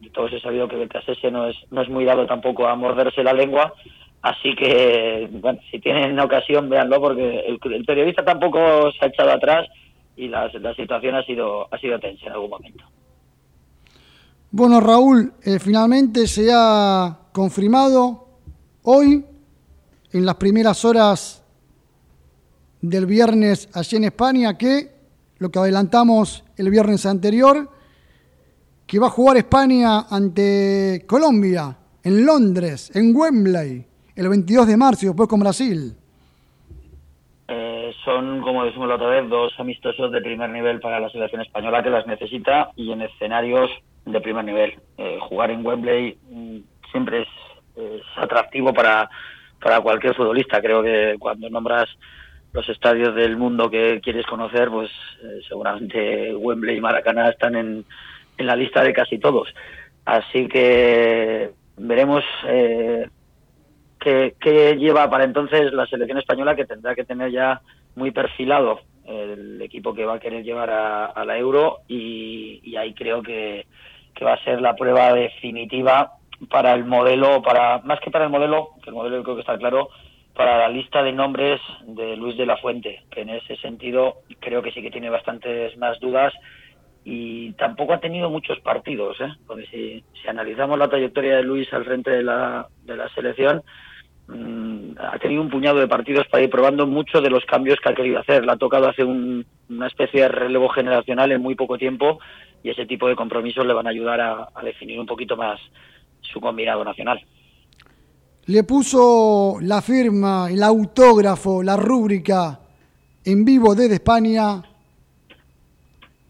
De todos he sabido que Becasese no es, no es muy dado tampoco a morderse la lengua, así que, bueno, si tienen ocasión, véanlo, porque el, el periodista tampoco se ha echado atrás y la, la situación ha sido, ha sido tensa en algún momento. Bueno, Raúl, eh, finalmente se ha confirmado hoy, en las primeras horas del viernes allí en España, que lo que adelantamos el viernes anterior, que va a jugar España ante Colombia, en Londres, en Wembley, el 22 de marzo después con Brasil. Eh, son, como decimos la otra vez, dos amistosos de primer nivel para la selección española que las necesita y en escenarios de primer nivel. Eh, jugar en Wembley mm, siempre es, atractivo para, para cualquier futbolista. Creo que cuando nombras los estadios del mundo que quieres conocer, pues eh, seguramente Wembley y Maracaná están en, en la lista de casi todos. Así que veremos eh, qué, qué lleva para entonces la selección española, que tendrá que tener ya muy perfilado el equipo que va a querer llevar a, la Euro y ahí creo que, que va a ser la prueba definitiva para el modelo, para más que para el modelo, que el modelo creo que está claro, para la lista de nombres de Luis de la Fuente, que en ese sentido creo que sí que tiene bastantes más dudas y tampoco ha tenido muchos partidos, ¿eh? porque si, si analizamos la trayectoria de Luis al frente de la, de la selección, mmm, ha tenido un puñado de partidos para ir probando muchos de los cambios que ha querido hacer. Le ha tocado hacer un, una especie de relevo generacional en muy poco tiempo y ese tipo de compromisos le van a ayudar a, a definir un poquito más su combinado nacional. Le puso la firma, el autógrafo, la rúbrica en vivo desde España,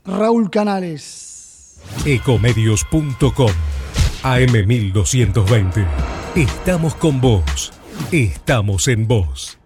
Raúl Canales. Ecomedios.com AM1220. Estamos con vos. Estamos en vos.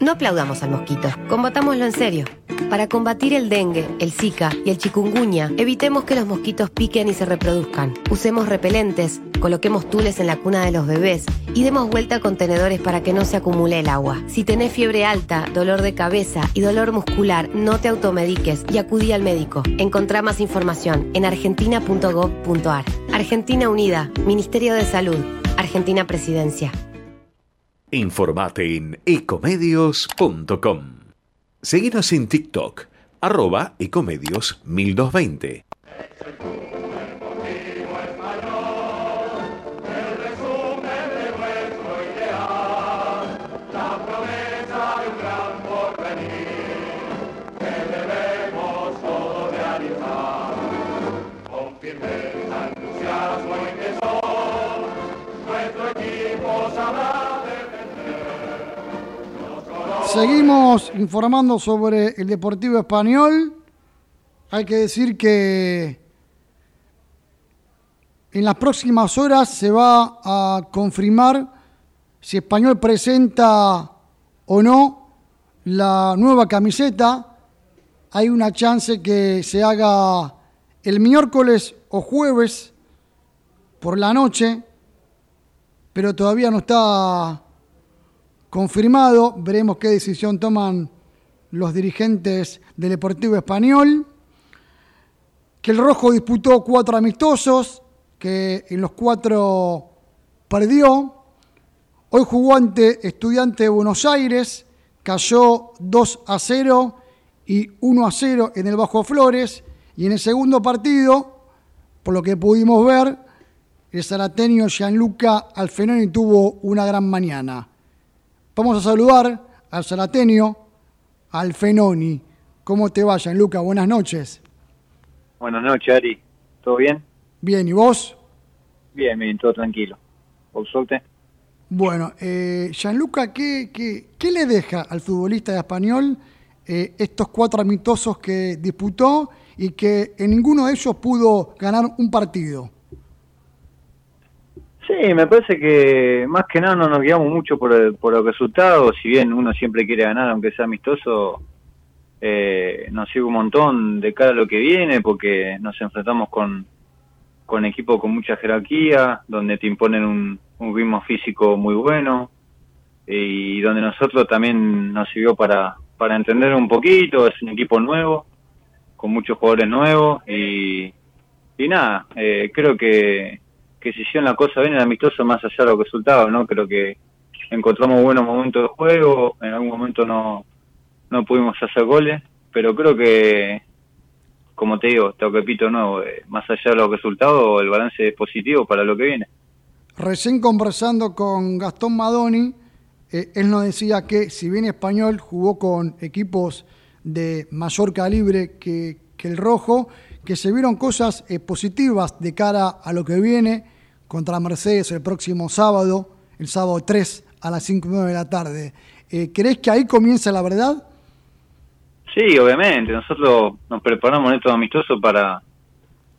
No aplaudamos al mosquito, combatámoslo en serio. Para combatir el dengue, el zika y el chikungunya, evitemos que los mosquitos piquen y se reproduzcan. Usemos repelentes, coloquemos tules en la cuna de los bebés y demos vuelta a contenedores para que no se acumule el agua. Si tenés fiebre alta, dolor de cabeza y dolor muscular, no te automediques y acudí al médico. Encontrá más información en argentina.gov.ar. Argentina Unida, Ministerio de Salud, Argentina Presidencia. Informate en ecomedios.com. Seguinos en TikTok, arroba ecomedios 1220. Seguimos informando sobre el Deportivo Español. Hay que decir que en las próximas horas se va a confirmar si Español presenta o no la nueva camiseta. Hay una chance que se haga el miércoles o jueves por la noche, pero todavía no está confirmado. Veremos qué decisión toman los dirigentes del Deportivo Español. Que el Rojo disputó cuatro amistosos, que en los cuatro perdió. Hoy jugó ante Estudiante de Buenos Aires, cayó 2 a 0 y 1 a 0 en el Bajo Flores. Y en el segundo partido, por lo que pudimos ver, el zarateño Gianluca Alfenoni tuvo una gran mañana. Vamos a saludar al zarateño Alfenoni. ¿Cómo te va, Gianluca? Buenas noches. Buenas noches, Ari. ¿Todo bien? Bien, ¿y vos? Bien, bien, todo tranquilo. Por suerte. Bueno, eh, Gianluca, ¿qué, qué, qué le deja al futbolista de español eh, estos cuatro amistosos que disputó y que en ninguno de ellos pudo ganar un partido? Sí, me parece que más que nada no nos guiamos mucho por, el, por los resultados, si bien uno siempre quiere ganar aunque sea amistoso, eh, nos sirve un montón de cara a lo que viene porque nos enfrentamos con, con equipos con mucha jerarquía, donde te imponen un, un ritmo físico muy bueno, y donde nosotros también nos sirvió para, para entender un poquito, es un equipo nuevo, con muchos jugadores nuevos y, y nada, eh, creo que, que si hicieron la cosa bien el amistoso más allá de los resultados, ¿no? Creo que encontramos buenos momentos de juego, en algún momento no, no pudimos hacer goles, pero creo que, como te digo, te repito nuevo, eh, más allá de los resultados, el balance es positivo para lo que viene. Recién conversando con Gastón Madoni, eh, él nos decía que si bien español jugó con equipos de mayor calibre que, que el rojo, que se vieron cosas eh, positivas de cara a lo que viene contra Mercedes el próximo sábado, el sábado 3 a las 5 y 9 de la tarde. Eh, ¿Crees que ahí comienza la verdad? Sí, obviamente. Nosotros nos preparamos en estos amistosos para,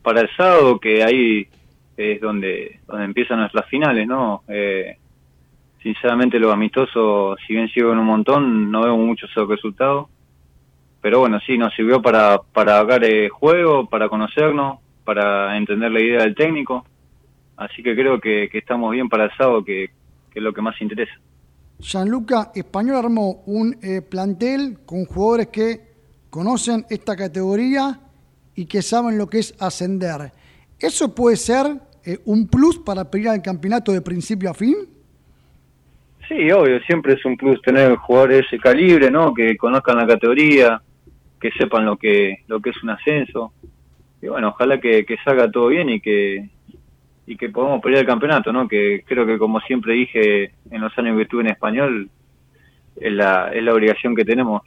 para el sábado, que ahí es donde, donde empiezan nuestras finales, ¿no? Eh, sinceramente los amistosos, si bien siguen un montón, no vemos muchos resultados. Pero bueno, sí, nos sirvió para, para de juego, para conocernos, para entender la idea del técnico. Así que creo que, que estamos bien para el sábado, que, que es lo que más interesa. Gianluca Español armó un eh, plantel con jugadores que conocen esta categoría y que saben lo que es ascender. ¿Eso puede ser eh, un plus para pelear el campeonato de principio a fin? Sí, obvio, siempre es un plus tener jugadores de ese calibre, ¿no? Que conozcan la categoría, que sepan lo que lo que es un ascenso. Y bueno, ojalá que, que salga todo bien y que y que podamos pelear el campeonato, ¿no? Que creo que como siempre dije en los años que estuve en español, es la, es la obligación que tenemos.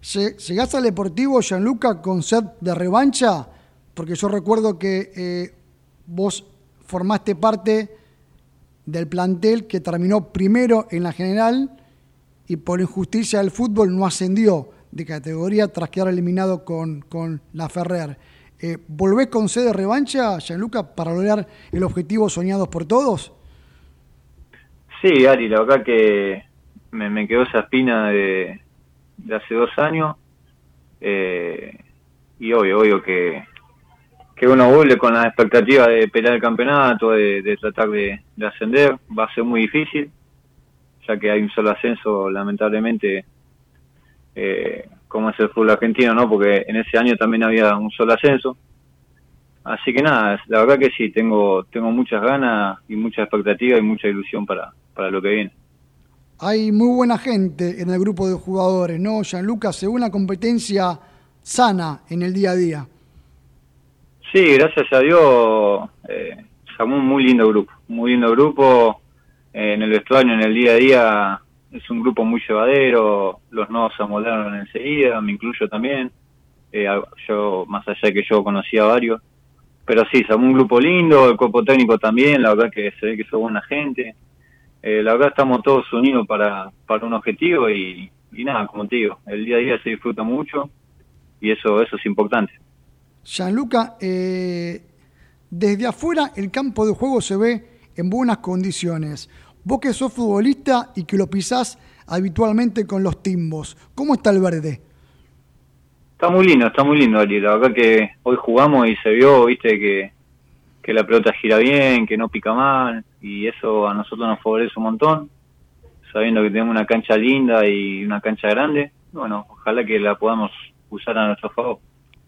¿Llegaste al Deportivo, Gianluca, con sed de revancha? Porque yo recuerdo que eh, vos formaste parte del plantel que terminó primero en la general y por injusticia del fútbol no ascendió de categoría tras quedar eliminado con, con la Ferrer. Eh, ¿Volvés con sed de revancha, Gianluca, para lograr el objetivo soñado por todos? Sí, Ari, la verdad que me, quedó esa espina de, hace dos años. Eh, y obvio, obvio que, que uno vuelve con la expectativa de pelear el campeonato, de, de tratar de, de, ascender. Va a ser muy difícil, ya que hay un solo ascenso, lamentablemente, eh, como es el fútbol argentino, ¿no? Porque en ese año también había un solo ascenso. Así que nada, la verdad que sí, tengo, tengo muchas ganas y mucha expectativa y mucha ilusión para, para lo que viene. Hay muy buena gente en el grupo de jugadores, ¿no, Gianluca? Se una competencia sana en el día a día. Sí, gracias a Dios, eh, un muy lindo grupo, muy lindo grupo. Eh, en el vestuario, en el día a día, es un grupo muy llevadero, los nuevos se amoldaron enseguida, me incluyo también. Eh, yo, más allá de que yo conocía varios, pero sí, somos un grupo lindo, el cuerpo técnico también, la verdad que se ve que son buena gente. Eh, la verdad estamos todos unidos para, para un objetivo y, y nada, como te digo, el día a día se disfruta mucho y eso, eso es importante. Gianluca, eh, desde afuera el campo de juego se ve en buenas condiciones. Vos que sos futbolista y que lo pisás habitualmente con los timbos, ¿cómo está el verde? Está muy lindo, está muy lindo, Ali. La verdad que hoy jugamos y se vio, viste, que, que la pelota gira bien, que no pica mal, y eso a nosotros nos favorece un montón, sabiendo que tenemos una cancha linda y una cancha grande. Bueno, ojalá que la podamos usar a nuestro favor.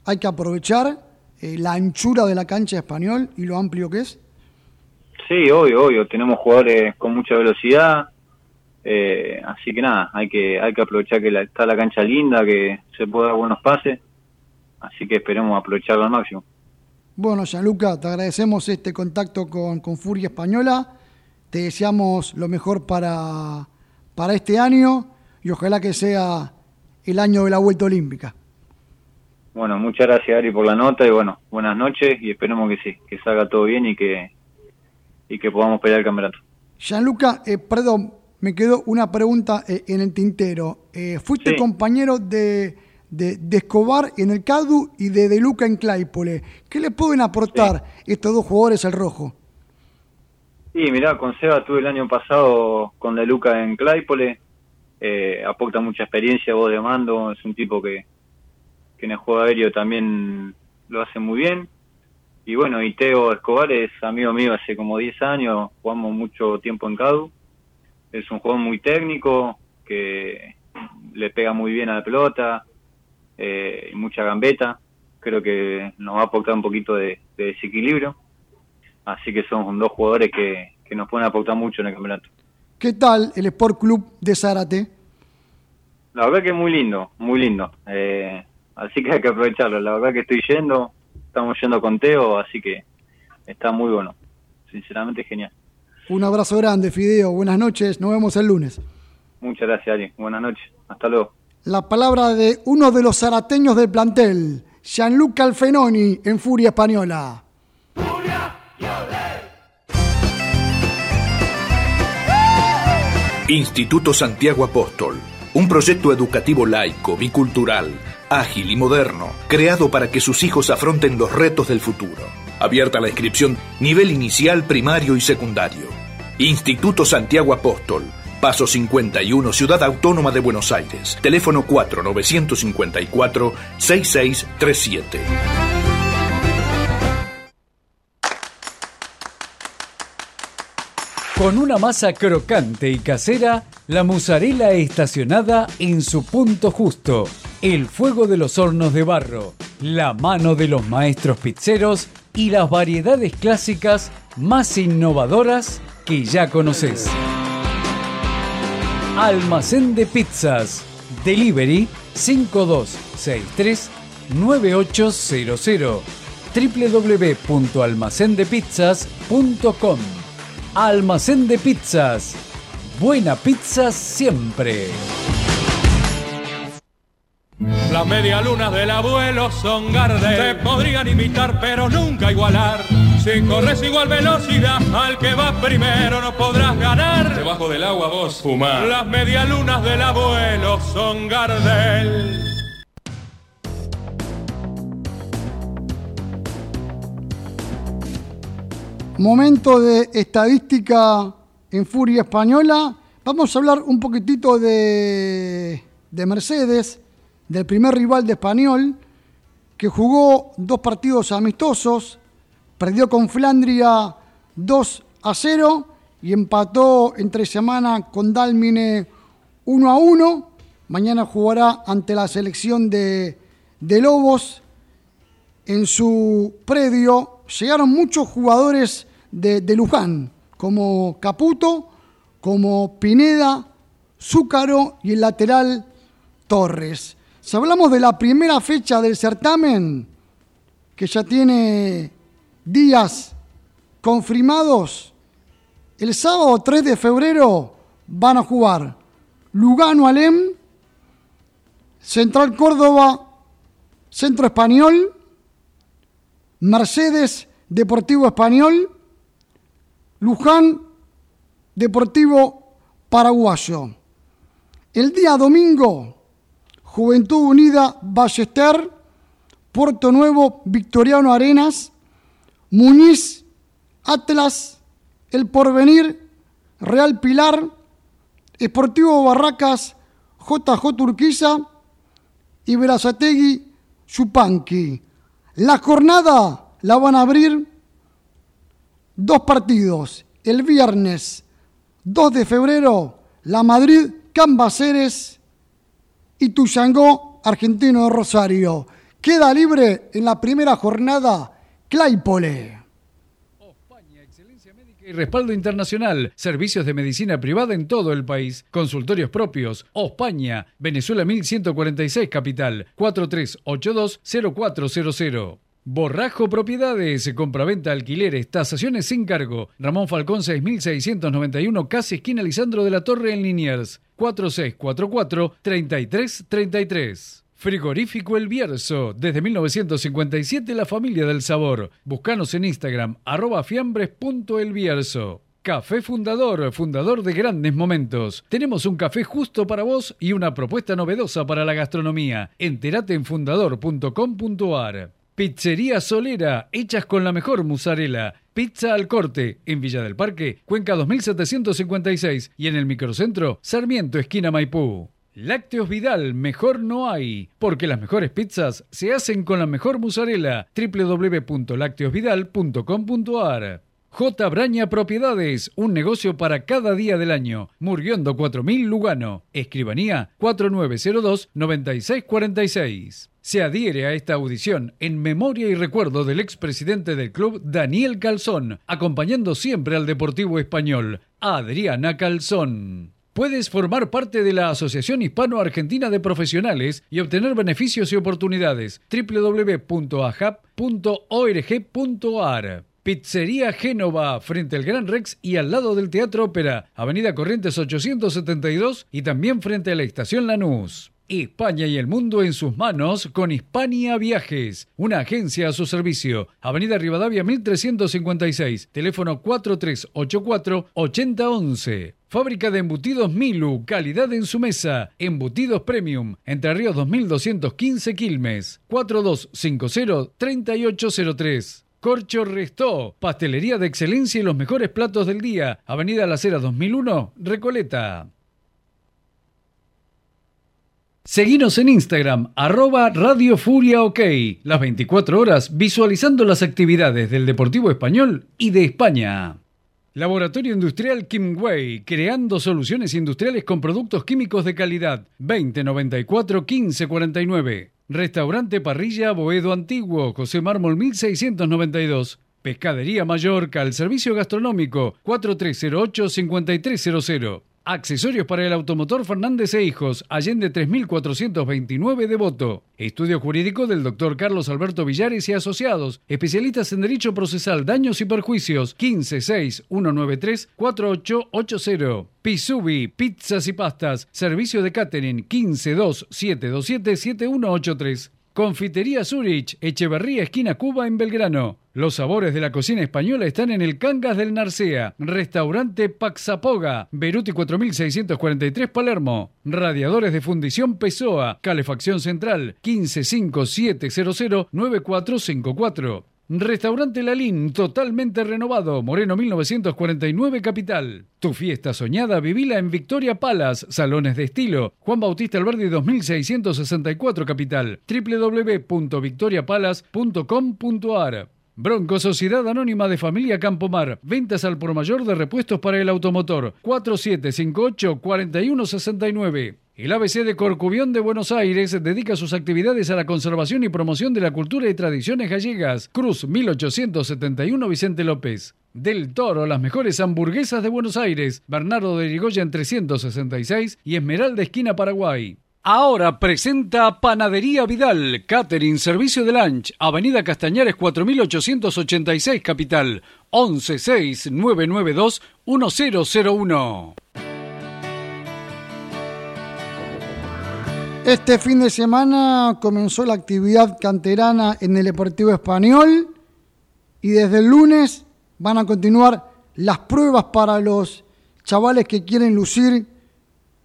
Hay que aprovechar eh, la anchura de la cancha español y lo amplio que es. Sí, obvio, obvio. Tenemos jugadores con mucha velocidad, eh, así que nada, hay que hay que aprovechar que la, está la cancha linda, que se puede dar buenos pases, así que esperemos aprovecharlo al máximo. Bueno, Gianluca, te agradecemos este contacto con, con Furia Española, te deseamos lo mejor para, para este año y ojalá que sea el año de la Vuelta Olímpica. Bueno, muchas gracias Ari por la nota y bueno, buenas noches y esperemos que sí, que salga todo bien y que y que podamos pelear el campeonato. Gianluca, eh, perdón, me quedó una pregunta eh, en el tintero. Eh, fuiste Sí. compañero de, de, de Escobar en el CADU y de De Luca en Claypole. ¿Qué le pueden aportar estos dos jugadores al rojo? Y mirá, con Seba tuve el año pasado con De Luca en Claypole, eh, aporta mucha experiencia, voz de mando, es un tipo que, que en el juego aéreo también lo hace muy bien. Y bueno, y Teo Escobar es amigo mío hace como 10 años, jugamos mucho tiempo en CADU. es un jugador muy técnico, que le pega muy bien a la pelota, eh, mucha gambeta. Creo que nos va a aportar un poquito de, de desequilibrio. Así que son dos jugadores que, que nos pueden aportar mucho en el campeonato. ¿Qué tal el Sport Club de Zárate? La verdad que es muy lindo, muy lindo. Eh, así que hay que aprovecharlo. La verdad que estoy yendo, estamos yendo con Teo, así que está muy bueno. Sinceramente genial. Un abrazo grande, Fideo. Buenas noches. Nos vemos el lunes. Muchas gracias, Ari. Buenas noches. Hasta luego. La palabra de uno de los zarateños del plantel, Gianluca Alfenoni, en Furia Española. Instituto Santiago Apóstol, un proyecto educativo laico, bicultural, ágil y moderno, creado para que sus hijos afronten los retos del futuro. Abierta la inscripción nivel inicial, primario y secundario. Instituto Santiago Apóstol, Paso 51, Ciudad Autónoma de Buenos Aires. Teléfono 4-954-6637. Con una masa crocante y casera, la mozzarella estacionada en su punto justo. El fuego de los hornos de barro, la mano de los maestros pizzeros y las variedades clásicas más innovadoras que ya conoces. Almacén de pizzas. Delivery 5263 9800 www.almacendepizzas.com Almacén de pizzas. Buena pizza siempre. Las medialunas del abuelo son Gardel. Te podrían imitar, pero nunca igualar. Si corres igual velocidad al que va primero, no podrás ganar. Debajo del agua vos fumar. Las medialunas del abuelo son Gardel. Momento de estadística en Furia Española. Vamos a hablar un poquitito de, de Mercedes, del primer rival de Español, que jugó dos partidos amistosos, perdió con Flandria 2 a 0 y empató entre semana con Dalmine 1 a 1. Mañana jugará ante la selección de, de Lobos en su predio. Llegaron muchos jugadores de, de Luján, como Caputo, como Pineda, Zúcaro y el lateral Torres. Si hablamos de la primera fecha del certamen, que ya tiene días confirmados, el sábado 3 de febrero van a jugar Lugano Alem, Central Córdoba, Centro Español, Mercedes Deportivo Español, Luján Deportivo Paraguayo. El día domingo, Juventud Unida Ballester, Puerto Nuevo Victoriano Arenas, Muñiz Atlas, El Porvenir, Real Pilar, Esportivo Barracas, JJ Urquiza y Verazategui Chupanqui. La jornada la van a abrir dos partidos. El viernes 2 de febrero, la Madrid Cambaceres y Tuyangó Argentino de Rosario. Queda libre en la primera jornada Claypole. Y respaldo internacional, servicios de medicina privada en todo el país, consultorios propios, España, Venezuela 1146 Capital, 4382-0400. Borrajo Propiedades, compraventa, alquileres, tasaciones sin cargo. Ramón Falcón 6691, casi esquina Lisandro de la Torre en Liniers. 4644-3333. Frigorífico El Bierzo, desde 1957 la familia del sabor. Búscanos en Instagram, arroba fiambres.elbierzo. Café Fundador, fundador de grandes momentos. Tenemos un café justo para vos y una propuesta novedosa para la gastronomía. Entérate en fundador.com.ar. Pizzería Solera, hechas con la mejor mozzarella. Pizza al corte, en Villa del Parque, Cuenca 2756 y en el microcentro, Sarmiento, esquina Maipú. Lácteos Vidal, mejor no hay, porque las mejores pizzas se hacen con la mejor mozzarella. www.lácteosvidal.com.ar J. Braña Propiedades, un negocio para cada día del año. Murguiondo 4000 Lugano. Escribanía 4902-9646. Se adhiere a esta audición en memoria y recuerdo del expresidente del club Daniel Calzón, acompañando siempre al Deportivo Español, Adriana Calzón. Puedes formar parte de la Asociación Hispano-Argentina de Profesionales y obtener beneficios y oportunidades. www.ajap.org.ar Pizzería Génova, frente al Gran Rex y al lado del Teatro Ópera, Avenida Corrientes 872 y también frente a la Estación Lanús. España y el mundo en sus manos con Hispania Viajes, una agencia a su servicio. Avenida Rivadavia 1356, teléfono 4384-8011. Fábrica de embutidos Milu, calidad en su mesa. Embutidos Premium, Entre Ríos 2215 Quilmes, 4250-3803. Corcho Restó, pastelería de excelencia y los mejores platos del día. Avenida La Cera 2001, Recoleta. Seguinos en Instagram, arroba Radio Furia OK, las 24 horas visualizando las actividades del Deportivo Español y de España. Laboratorio Industrial Kimway, creando soluciones industriales con productos químicos de calidad. 2094-1549. Restaurante Parrilla Boedo Antiguo, José Mármol 1692. Pescadería Mallorca, el servicio gastronómico 4308-5300. Accesorios para el automotor Fernández e Hijos, Allende 3429 Devoto. Estudio jurídico del doctor Carlos Alberto Villares y Asociados, especialistas en Derecho Procesal, Daños y Perjuicios, 156-193-4880. Pisubi, pizzas y pastas, servicio de catering, 152-727-7183. Confitería Zurich, Echeverría, esquina Cuba, en Belgrano. Los sabores de la cocina española están en el Cangas del Narcea. Restaurante Paxapoga, Beruti 4643 Palermo. Radiadores de fundición Pessoa, calefacción central 1557009454. Restaurante Lalín, totalmente renovado, Moreno 1949 Capital. Tu fiesta soñada, vivila en Victoria Palace, Salones de Estilo, Juan Bautista Alberdi 2664 Capital, www.victoriapalace.com.ar. Bronco Sociedad Anónima de Familia Campomar. Ventas al por mayor de repuestos para el automotor. 4758-4169. El ABC de Corcubión de Buenos Aires dedica sus actividades a la conservación y promoción de la cultura y tradiciones gallegas. Cruz 1871 Vicente López. Del Toro, las mejores hamburguesas de Buenos Aires. Bernardo de Irigoyen 366 y Esmeralda Esquina Paraguay. Ahora presenta Panadería Vidal, Catering, Servicio de Lunch, Avenida Castañares 4886 Capital, 116992-1001. Este fin de semana comenzó la actividad canterana en el Deportivo Español y desde el lunes van a continuar las pruebas para los chavales que quieren lucir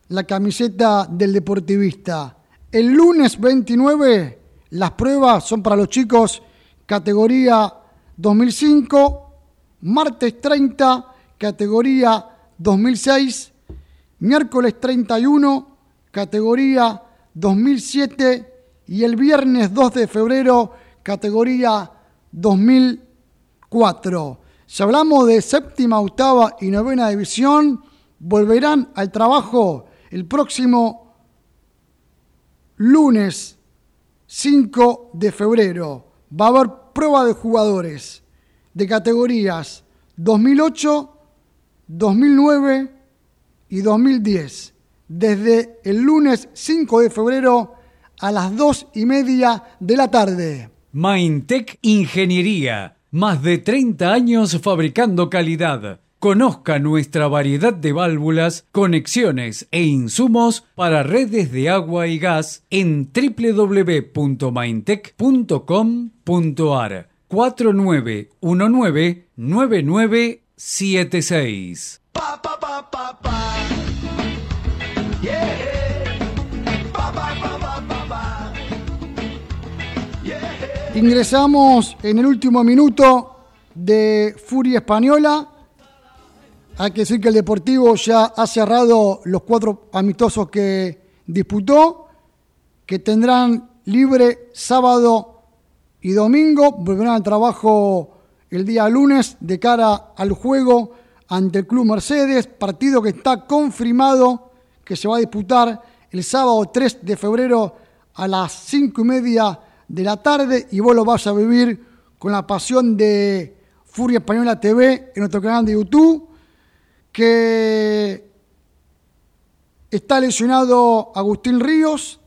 la camiseta del deportivista. El lunes 29 las pruebas son para los chicos categoría 2005, martes 30 categoría 2006, miércoles 31 categoría 2007 y el viernes 2 de febrero categoría 2004. Si hablamos de séptima, octava y novena división, volverán al trabajo el próximo lunes 5 de febrero. Va a haber prueba de jugadores de categorías 2008, 2009 y 2010 desde el lunes 5 de febrero a las 2 y media de la tarde. Maintech Ingeniería, más de 30 años fabricando calidad. Conozca nuestra variedad de válvulas, conexiones e insumos para redes de agua y gas en www.maintech.com.ar 4919 9976. Ingresamos en el último minuto de Furia Española. Hay que decir que el Deportivo ya ha cerrado los cuatro amistosos que disputó, que tendrán libre sábado y domingo, volverán al trabajo el día lunes de cara al juego ante el Club Mercedes, partido que está confirmado que se va a disputar el sábado 3 de febrero a las 5 y media de la tarde. Y vos lo vas a vivir con la pasión de Furia Española TV en nuestro canal de YouTube, que está lesionado Agustín Ríos,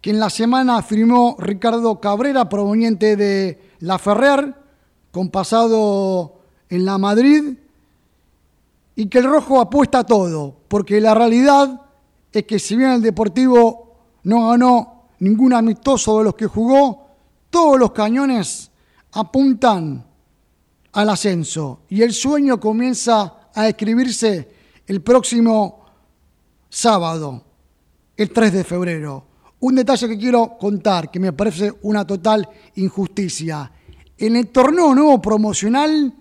que en la semana firmó Ricardo Cabrera, proveniente de La Ferrer, con pasado en la Madrid, y que el rojo apuesta a todo, porque la realidad es que si bien el Deportivo no ganó ningún amistoso de los que jugó, todos los cañones apuntan al ascenso y el sueño comienza a escribirse el próximo sábado, el 3 de febrero. Un detalle que quiero contar, que me parece una total injusticia. En el torneo nuevo promocional,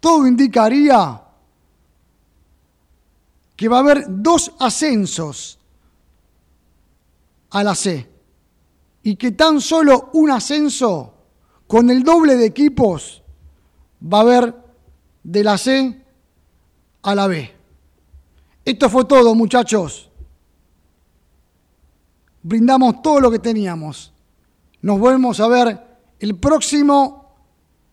todo indicaría que va a haber dos ascensos a la C y que tan solo un ascenso con el doble de equipos va a haber de la C a la B. Esto fue todo, muchachos. Brindamos todo lo que teníamos. Nos volvemos a ver el próximo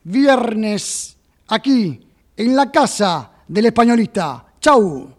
viernes aquí en la casa del españolista. Chau.